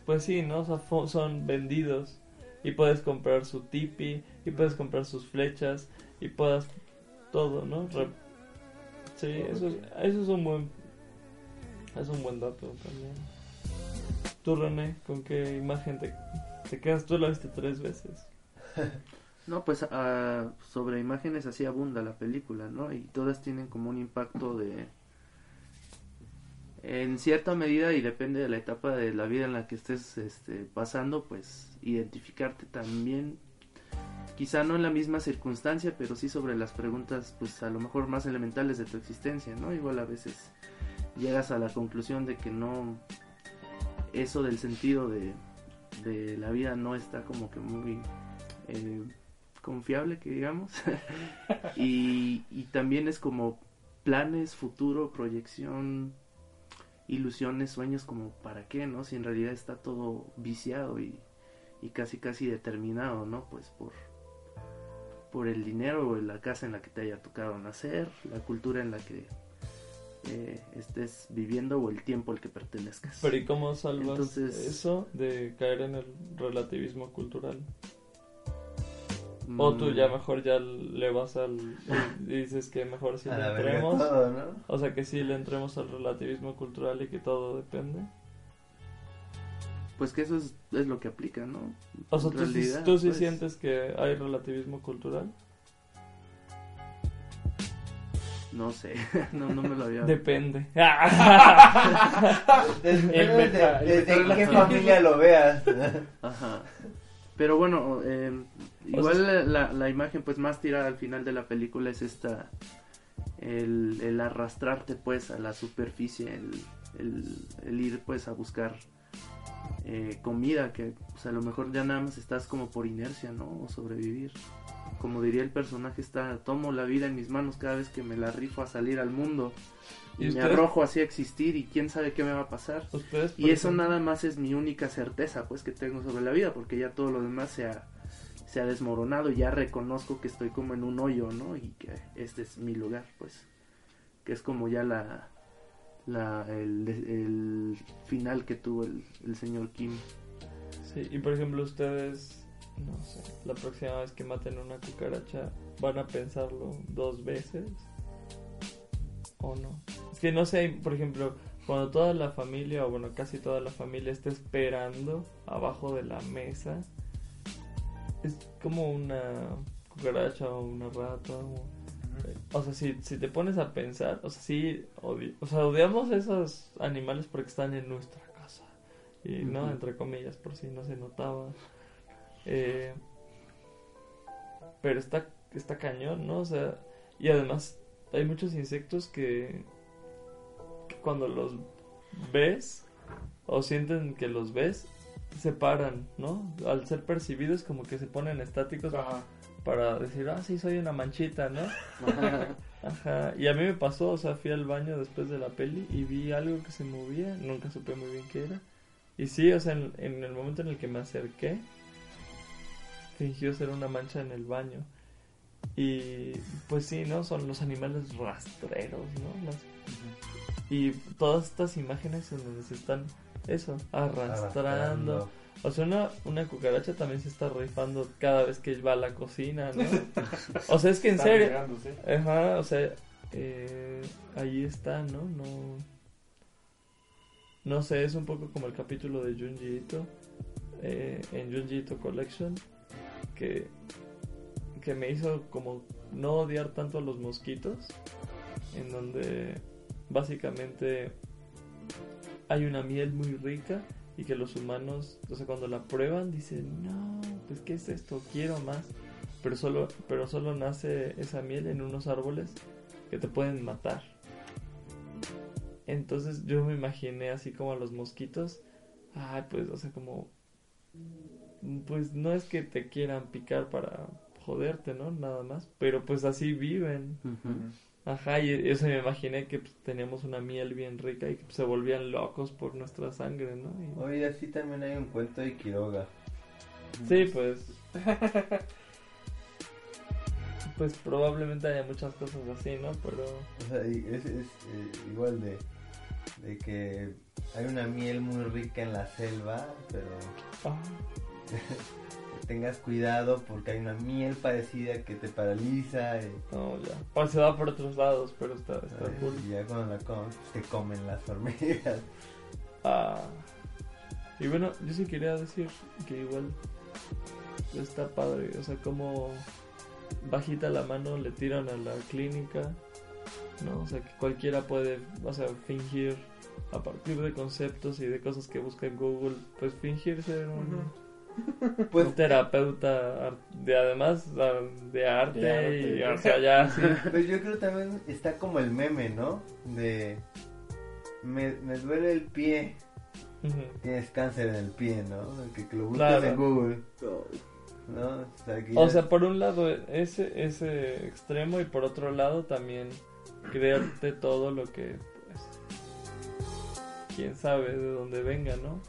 pues sí, ¿no? O sea, son vendidos. Y puedes comprar su tipi, y puedes comprar sus flechas, y puedas todo, ¿no? Re- sí, eso es, eso es un buen... Es un buen dato también. Tú, René, ¿con qué imagen te, te quedas? Tú la viste tres veces. No, pues ah, sobre imágenes así abunda la película, ¿no? Y todas tienen como un impacto de... En cierta medida y depende de la etapa de la vida en la que estés este, pasando, pues identificarte también, quizá no en la misma circunstancia, pero sí sobre las preguntas, pues a lo mejor más elementales de tu existencia, ¿no? Igual a veces llegas a la conclusión de que no, eso del sentido de, de la vida no está como que muy... eh, confiable que digamos. Y, y también es como planes futuro proyección ilusiones sueños como para qué no si en realidad está todo viciado y, y casi casi determinado no pues por por el dinero o la casa en la que te haya tocado nacer la cultura en la que eh, estés viviendo o el tiempo al que pertenezcas Pero ¿y cómo salvas Entonces- eso de caer en el relativismo cultural? O tú Mm, ya mejor ya le vas al... y dices que mejor si A le entremos... todo, ¿no? O sea que sí le entremos al relativismo cultural y que todo depende. Pues que eso es, es lo que aplica no O sea, En ¿tú, sí- tú sí pues, sientes que hay relativismo cultural? No sé, no, no me lo había... Depende. El desde meta- qué familia lo veas. Ajá. Pero bueno, eh, igual la, la- la imagen pues más tirada al final de la película es esta, el, el arrastrarte pues a la superficie, el, el- el ir pues a buscar eh, comida, que pues, a lo mejor ya nada más estás como por inercia, ¿no? O sobrevivir. Como diría el personaje, está, tomo la vida en mis manos cada vez que me la rifo a salir al mundo. ¿Y Y, me arrojo así a existir y quién sabe qué me va a pasar. Y eso ejemplo, nada más es mi única certeza pues que tengo sobre la vida, porque ya todo lo demás se ha, se ha desmoronado y ya reconozco que estoy como en un hoyo, ¿no? Y que este es mi lugar, pues. Que es como ya la, la el, el final que tuvo el, el señor Kim. Sí, y por ejemplo ustedes, no sé, la próxima vez que maten una cucaracha, ¿van a pensarlo dos veces? ¿O no? Es que no sé, por ejemplo, cuando toda la familia, o bueno, casi toda la familia está esperando abajo de la mesa, es como una cucaracha o una rata o... O sea, si, si te pones a pensar, o sea, sí, o sea, odiamos esos animales porque están en nuestra casa. Y no, entre comillas, por si no se notaba. Eh, pero está, está cañón, ¿no? O sea, y además hay muchos insectos que, que cuando los ves o sienten que los ves, se paran, ¿no? Al ser percibidos como que se ponen estáticos Ajá. para decir, ah, sí, soy una manchita, ¿no? Ajá, y a mí me pasó, o sea, fui al baño después de la peli y vi algo que se movía, nunca supe muy bien qué era. Y sí, o sea, en, en el momento en el que me acerqué, fingió ser una mancha en el baño. Y pues sí, ¿no? Son los animales rastreros, ¿no? Las- Y todas estas imágenes en donde se están, eso, arrastrando. O sea, una, una cucaracha también se está rifando cada vez que va a la cocina, ¿no? O sea, es que en Está serio. Ajá, o sea, eh, ahí está, ¿no? No no sé, es un poco como el capítulo de Junji Ito eh, en Junji Ito Collection que, que me hizo como no odiar tanto a los mosquitos en donde básicamente hay una miel muy rica y que los humanos, o sea, cuando la prueban dicen, no, pues qué es esto, quiero más. Pero solo, pero solo nace esa miel en unos árboles que te pueden matar. Entonces yo me imaginé así como a los mosquitos, ay, pues, o sea, como, pues no es que te quieran picar para joderte, ¿no? Nada más, pero pues así viven. Ajá, y eso me imaginé que pues, teníamos una miel bien rica y que pues, se volvían locos por nuestra sangre, ¿no? Y- Oye, así también hay un cuento de Quiroga. Sí, pues. pues probablemente haya muchas cosas así, ¿no? Pero. O sea, es, es, eh, igual de, de que hay una miel muy rica en la selva, pero ah, tengas cuidado porque hay una miel parecida que te paraliza y, no, ya. O se va por otros lados, pero está, cool. y ya cuando la comes te comen las hormigas. Ah. Y bueno, yo sí quería decir que igual está padre, o sea, como bajita la mano le tiran a la clínica, ¿no? O sea, que cualquiera puede, o sea, fingir a partir de conceptos y de cosas que busca en Google, pues fingir ser un, Pues un terapeuta de además de arte, De arte. y o sea, ya sí. Pues yo creo también está como el meme, ¿no? De me, me duele el pie, tienes cáncer en el pie, ¿no? Que, que lo busques Claro. en Google, ¿no? O sea, que O ya- sea, por un lado ese, ese extremo y por otro lado también creerte todo lo que, pues, quién sabe de dónde venga, ¿no?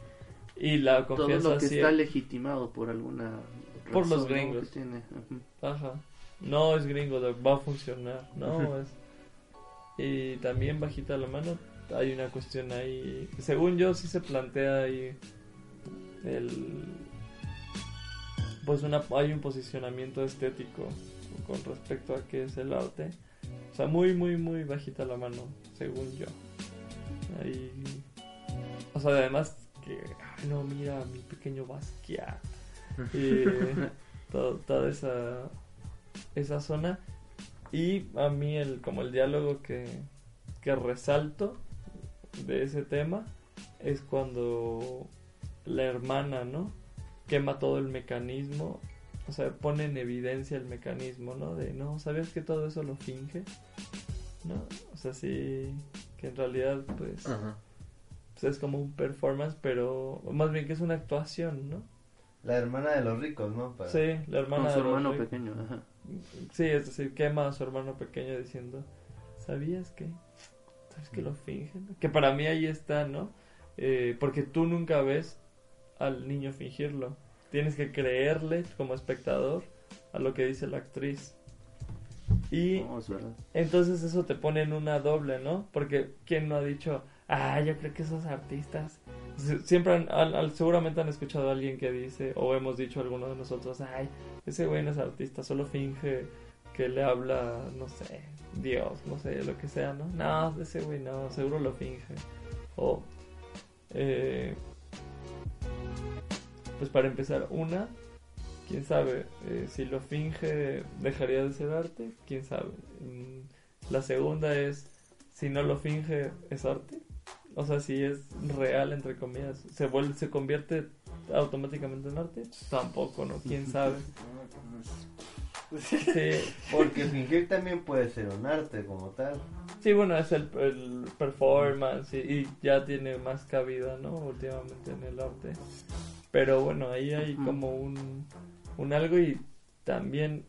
Y la Todo confianza lo que está legitimado por alguna Por los gringos. tiene. Ajá. No es gringo, va a funcionar, no es... Y también bajita la mano, hay una cuestión ahí, según yo sí se plantea ahí el... Pues una, hay un posicionamiento estético con respecto a qué es el arte. O sea, muy, muy, muy bajita la mano, según yo. Ahí... O sea, además que... No, mira, mi pequeño Basquiat. Y todo- toda esa, esa zona. Y a mí el, como el diálogo que, que resalto de ese tema es cuando la hermana, ¿no? Quema todo el mecanismo, o sea, pone en evidencia el mecanismo, ¿no? De, no, ¿sabías que todo eso lo finge? ¿No? O sea, sí, que en realidad, pues, Ajá. Es como un performance, pero más bien que es una actuación, ¿no? La hermana de los ricos, ¿no? Para- Sí, la hermana Con su de hermano pequeño. Ajá. Sí, es decir, quema a su hermano pequeño diciendo, ¿sabías que? ¿Sabes que lo fingen? Que para mí ahí está, ¿no? Eh, porque tú nunca ves al niño fingirlo. Tienes que creerle como espectador a lo que dice la actriz. Y No, es verdad. entonces eso te pone en una doble, ¿no? Porque ¿quién no ha dicho, ah, yo creo que esos artistas... Sie- Siempre han, han- seguramente han escuchado a alguien que dice, o hemos dicho alguno de nosotros, ay, ese güey no es artista, solo finge que le habla, no sé, Dios, no sé, lo que sea, ¿no? No, ese güey no, seguro lo finge. O, eh, pues para empezar, una, quién sabe, eh, si lo finge dejaría de ser arte, quién sabe. Mm, La segunda es, si no lo finge, es arte. O sea, si es real, entre comillas, se vuelve, se convierte automáticamente en arte, tampoco, ¿no? Quién sabe. Sí, Porque fingir también puede ser un arte como tal. sí bueno, es el, el performance y, y ya tiene más cabida, ¿no? Últimamente en el arte. Pero bueno, ahí hay como un, un algo y también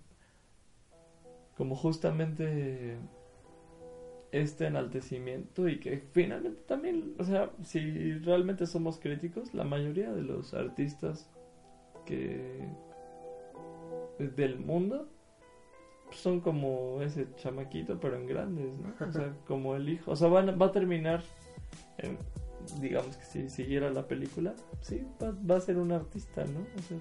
como justamente este enaltecimiento y que finalmente también, o sea, si realmente somos críticos, la mayoría de los artistas que del mundo son como ese chamaquito pero en grandes, ¿no? O sea, como el hijo, o sea, van- va a terminar en- digamos que si siguiera la película, sí, va, va a ser un artista, ¿no? O sea,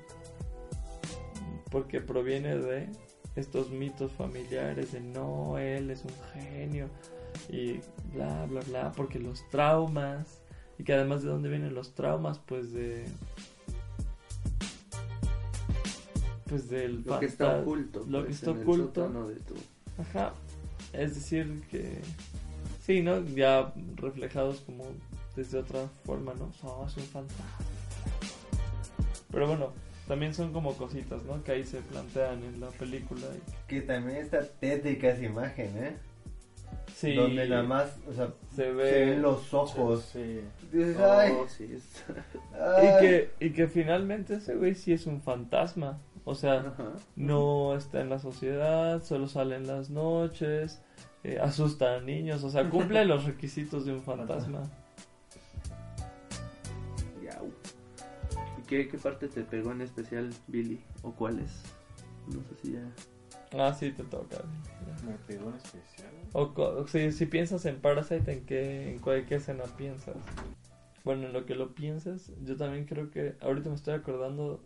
porque proviene de estos mitos familiares de no, él es un genio y bla, bla, bla, porque los traumas, y que además de dónde vienen los traumas, pues de... Pues del Lo que está oculto. Lo que pues, está en el oculto. sótano de tu- Ajá. Es decir, que. Sí, ¿no? Ya reflejados como desde otra forma, ¿no? Oh, es un fantasma. Pero bueno, también son como cositas, ¿no? Que ahí se plantean en la película. y- Que también está tétrica esa imagen, ¿eh? Sí, Donde nada más, o sea, se se ve... ven los ojos. Sí. Dices, ay, Oh, sí, es- ay. Y que, y que finalmente ese güey sí es un fantasma. O sea, Ajá. no está en la sociedad, solo sale en las noches, eh, asusta a niños, o sea, cumple los requisitos de un fantasma. Yau. ¿Y qué, qué parte te pegó en especial, Billy? ¿O cuáles? No sé si ya... Ah, sí, te toca. Me pegó en especial. O si, si piensas en Parasite, ¿en qué, en cuál, qué escena piensas? Bueno, en lo que lo piensas, yo también creo que ahorita me estoy acordando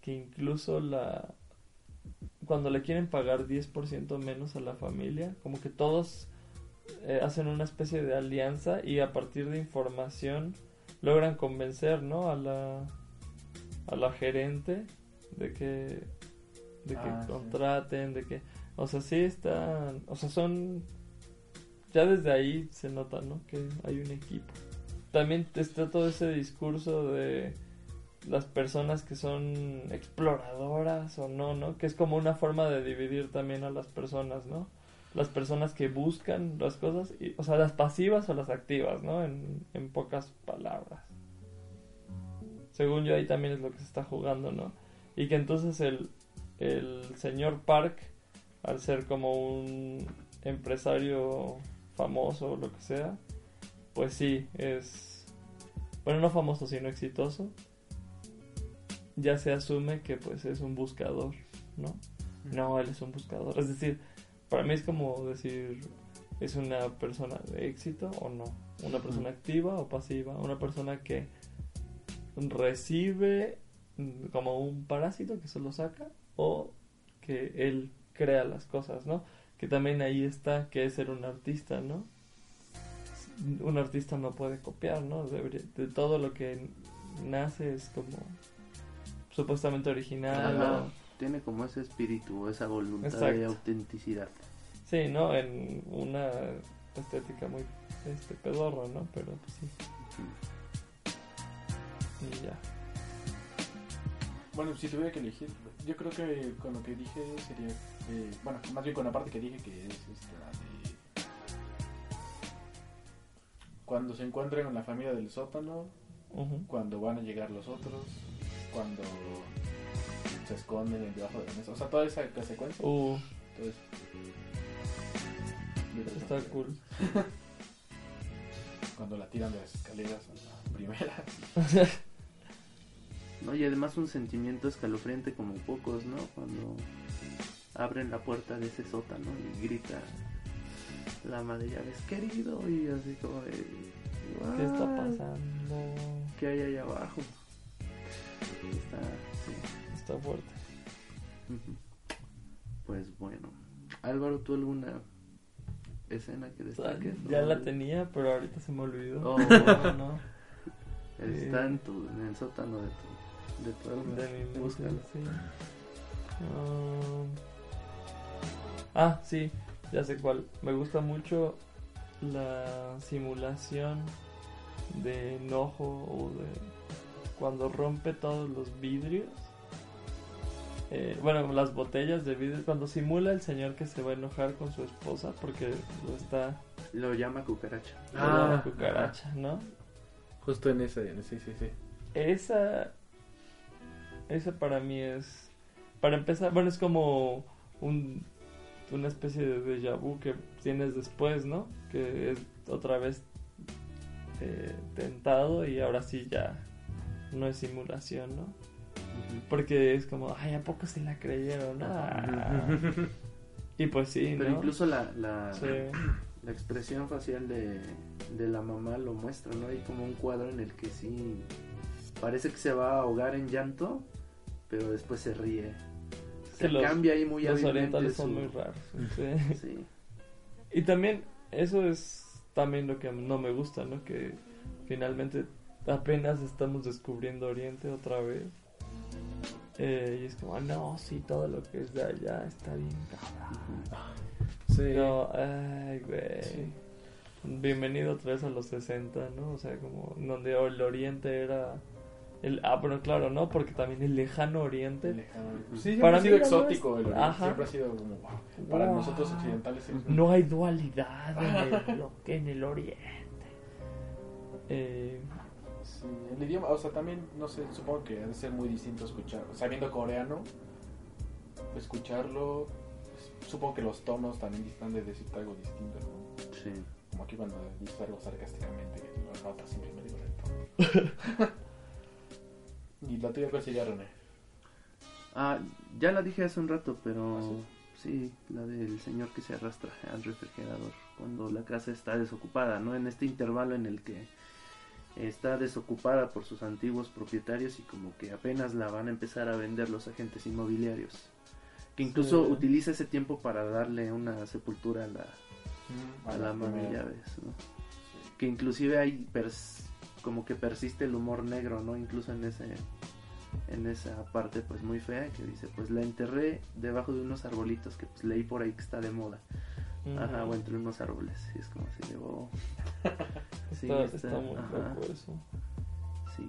que incluso la cuando le quieren pagar 10% menos a la familia, como que todos eh, hacen una especie de alianza y a partir de información logran convencer, ¿no? A la a la gerente de que de que Ah, sí. contraten, de que o sea, sí están, o sea, son ya desde ahí se nota, ¿no? Que hay un equipo. También está todo ese discurso de las personas que son exploradoras o no, ¿no? Que es como una forma de dividir también a las personas, ¿no? Las personas que buscan las cosas, y, o sea, las pasivas o las activas, ¿no? En, en pocas palabras. Según yo ahí también es lo que se está jugando, ¿no? Y que entonces el, el señor Park, al ser como un empresario famoso o lo que sea, pues sí, es, bueno, no famoso, sino exitoso, ya se asume que pues es un buscador, ¿no? No, él es un buscador. Es decir, para mí es como decir, ¿es una persona de éxito o no? ¿Una persona activa o pasiva? ¿Una persona que recibe como un parásito que se lo saca? ¿O que él crea las cosas, ¿no? Que también ahí está que es ser un artista, ¿no? Un artista no puede copiar, ¿no? Debería- de todo lo que nace es como supuestamente original. Ajá. o- Tiene como ese espíritu, esa voluntad Exacto. de autenticidad. Sí, ¿no? En una estética muy este pedorra, ¿no? Pero pues sí. Y ya. Bueno, si tuviera que elegir, yo creo que con lo que dije sería. eh, bueno, más bien con la parte que dije que es la de. Cuando se encuentran con la familia del sótano, cuando van a llegar los otros, cuando se esconden debajo de la mesa. O sea, toda esa secuencia. Uh, que está cool. Cuando la tiran de las escaleras a la primera. ¿no? Y además un sentimiento escalofriante como pocos, ¿no? Cuando abren la puerta de ese sótano y grita la madre llaves, querido, y así como de... ¿Qué está "What? pasando? ¿Qué hay ahí abajo? Está, sí. Está fuerte. Pues bueno. Álvaro, ¿tú alguna escena que destaques? ya ¿O- la tenía, pero ahorita se me olvidó. Oh. No, no. Está en, tu, en el sótano de tu, de tu alma. De mi mente, Búscalo. sí. Um, ah, sí, ya sé cuál. Me gusta mucho la simulación de enojo o de cuando rompe todos los vidrios. Eh, bueno, las botellas de vidrio. Cuando simula el señor que se va a enojar con su esposa porque lo está Lo llama cucaracha. lo llama Ah, cucaracha, ¿no? Justo en ese, sí, sí, sí. Esa. Esa para mí es. Para empezar, bueno, es como un, una especie de déjà vu que tienes después, ¿no? Que es otra vez eh, tentado y ahora sí ya no es simulación, ¿no? Porque es como, ay, ¿a poco se la creyeron? Ah. y pues sí, Pero ¿no? incluso la, la, Sí. la expresión facial de, de la mamá lo muestra, ¿no? Hay como un cuadro en el que sí parece que se va a ahogar en llanto, pero después se ríe. Se Que los- cambia ahí muy Los orientales son su- muy raros. sí. Sí. Y también, eso es también lo que no me gusta, ¿no? Que finalmente apenas estamos descubriendo Oriente otra vez. Eh, y es como, ah, no, sí, todo lo que es de allá está bien cabrón. Sí. No, ay, güey. Sí. bienvenido otra vez a los 60, ¿no? O sea, como donde el oriente era... El, ah, bueno, claro, ¿no? Porque también el lejano oriente... Sí, siempre Para ha sido exótico. El oriente, Ajá. Siempre ha sido como. wow. Para Wow. nosotros occidentales es. No hay dualidad en el, lo- en el oriente. Eh, Sí, el idioma, o sea, también, no sé, supongo que debe ser muy distinto escuchar. Sabiendo coreano, escucharlo. Supongo que los tonos también están de decirte algo distinto, ¿no? Sí. Como aquí cuando dices algo sarcásticamente, lo notas siempre medio lento. ¿Y la tuya cuál sería, René? Ah, ya la dije hace un rato, pero ¿Ah, sí, la del señor que se arrastra al refrigerador cuando la casa está desocupada, ¿no? En este intervalo en el que está desocupada por sus antiguos propietarios y como que apenas la van a empezar a vender los agentes inmobiliarios. Que incluso Sí. utiliza ese tiempo para darle una sepultura a la, a la ¿no? Que inclusive hay pers- como que persiste el humor negro, ¿no? Incluso en ese en esa parte pues muy fea que dice, pues la enterré debajo de unos arbolitos que pues leí por ahí que está de moda. Ajá, o entre unos árboles. Y es como de, oh, sí, está, está- está muy ajá. loco eso. sí.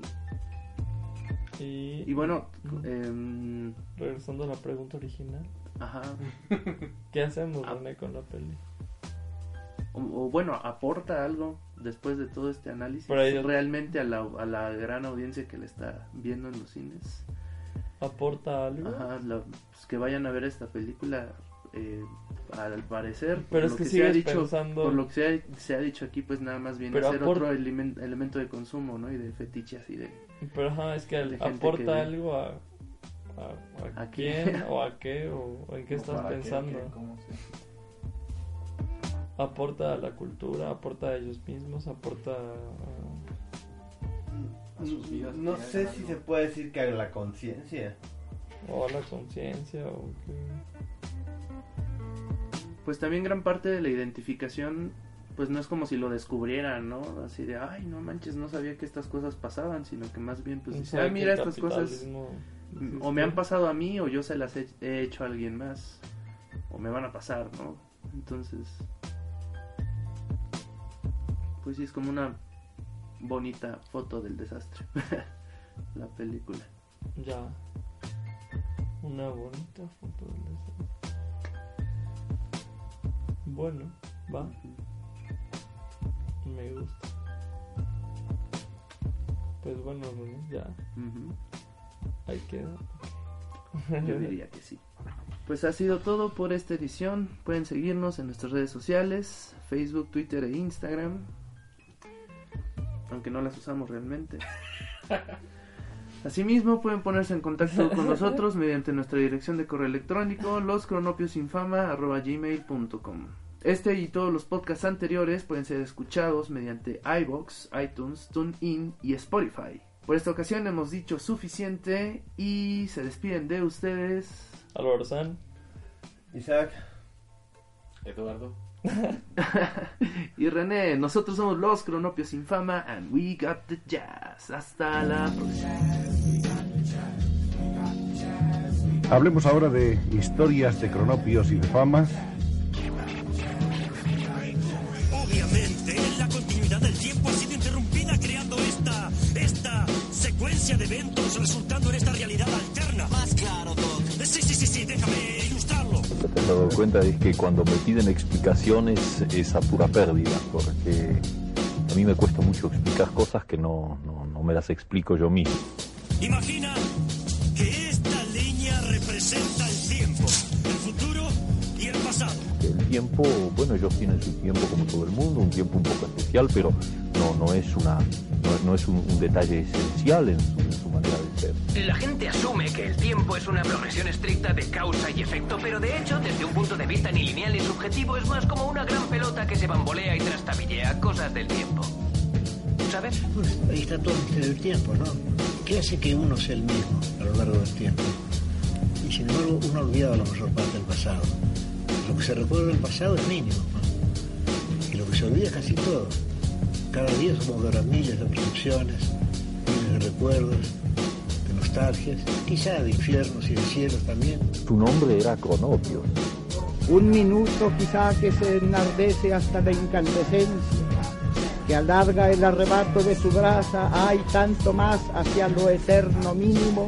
Y, Y bueno, em, regresando a la pregunta original, ajá. ¿qué hacemos, Ah. René, con la peli? O, o bueno, aporta algo después de todo este análisis Pero realmente a la, a la gran audiencia que le está viendo en los cines. ¿Aporta algo? Ajá, la- pues, que vayan a ver esta película. eh, al parecer, por Pero es lo que se ha dicho, pensando- por lo que se ha, se ha dicho aquí, pues nada más viene Pero a ser otro elemen- elemento de consumo, ¿no? Y de fetiche así de... Pero ajá, es que al- que aporta algo a, a, a ¿A qué? quién o a qué o, en qué ¿O estás qué, pensando. qué, cómo se- Aporta a la cultura, aporta a ellos mismos, aporta a... a sus vidas. No ¿tienen sé algo? si se puede decir que a la conciencia. o a la conciencia o qué. Pues también gran parte de la identificación, pues no es como si lo descubrieran, ¿no? Así de, ay, no manches, no sabía que estas cosas pasaban, sino que más bien, pues, dice, sabe ah, que mira, estas cosas mm, o me han existe. pasado a mí o yo se las he, he hecho a alguien más, o me van a pasar, ¿no? Entonces, pues sí, es como una bonita foto del desastre, la película. Ya. Una bonita foto del desastre. Bueno, va, me gusta. Pues bueno, ya, ahí queda. Yo diría que sí. Pues ha sido todo por esta edición. Pueden seguirnos en nuestras redes sociales, Facebook, Twitter e Instagram. Aunque no las usamos realmente. Asimismo, pueden ponerse en contacto con nosotros mediante nuestra dirección de correo electrónico loscronopiosinfama.gmail.com Este y todos los podcasts anteriores pueden ser escuchados mediante iBox, iTunes, TuneIn y Spotify. Por esta ocasión hemos dicho suficiente y se despiden de ustedes. Álvaro San, Isaac, Eduardo. y René, nosotros somos los Cronopios sin fama and we got the jazz. Hasta la próxima. Hablemos ahora de historias de cronopios y de famas. Obviamente, la continuidad del tiempo ha sido interrumpida creando esta, esta secuencia de eventos resultando en esta realidad alterna. Más claro, Doc. Sí, sí, sí, sí, déjame que te has dado cuenta es que cuando me piden explicaciones es a pura pérdida, porque a mí me cuesta mucho explicar cosas que no, no, no me las explico yo mismo. Imagina que esta línea representa el tiempo, el futuro y el pasado. El tiempo, bueno, ellos tienen su tiempo como todo el mundo, un tiempo un poco especial, pero no, no es, una, no, no es un, un detalle esencial en su, en su manera de ser. La gente asume que el tiempo es una progresión estricta de causa y efecto, pero de hecho, desde un punto de vista ni lineal ni subjetivo, es más como una gran pelota que se bambolea y trastabillea cosas del tiempo. ¿Sabes? Pues ahí está todo el misterio del tiempo, ¿no? ¿Qué hace que uno sea el mismo a lo largo del tiempo? Y sin embargo, uno ha olvidado la mayor parte del pasado. Lo que se recuerda del pasado es mínimo, ¿no? Y lo que se olvida es casi todo. Cada día somos de miles de percepciones, miles de recuerdos, de nostalgias, quizá de infiernos y de cielos también. Su nombre era Cronopio. Un minuto quizá que se enardece hasta la incandescencia que alarga el arrebato de su brasa, hay tanto más hacia lo eterno mínimo,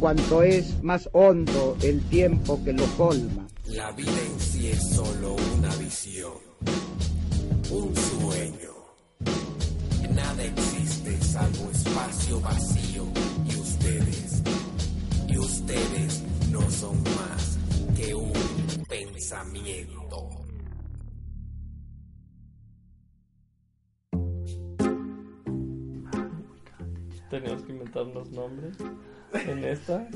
cuanto es más hondo el tiempo que lo colma. La vida en sí es solo una visión, un sueño. Nada existe salvo espacio vacío y ustedes, y ustedes no son más que un pensamiento. Teníamos que inventarnos nombres en esta.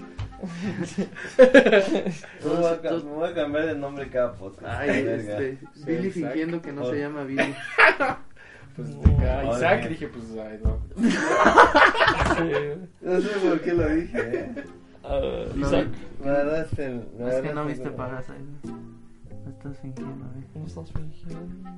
Me voy, a, me voy a cambiar de nombre cada podcast. Ay, Verga. este, Billy fingiendo que no se llama Billy. Pues acá, Ahora Isaac, que- dije, pues, ay, no. No sé por qué lo dije. No, Isaac, La verdad es que, la Es que verdad no viste no. Parasite. Lo estás fingiendo, ¿eh? ¿cómo estás fingiendo?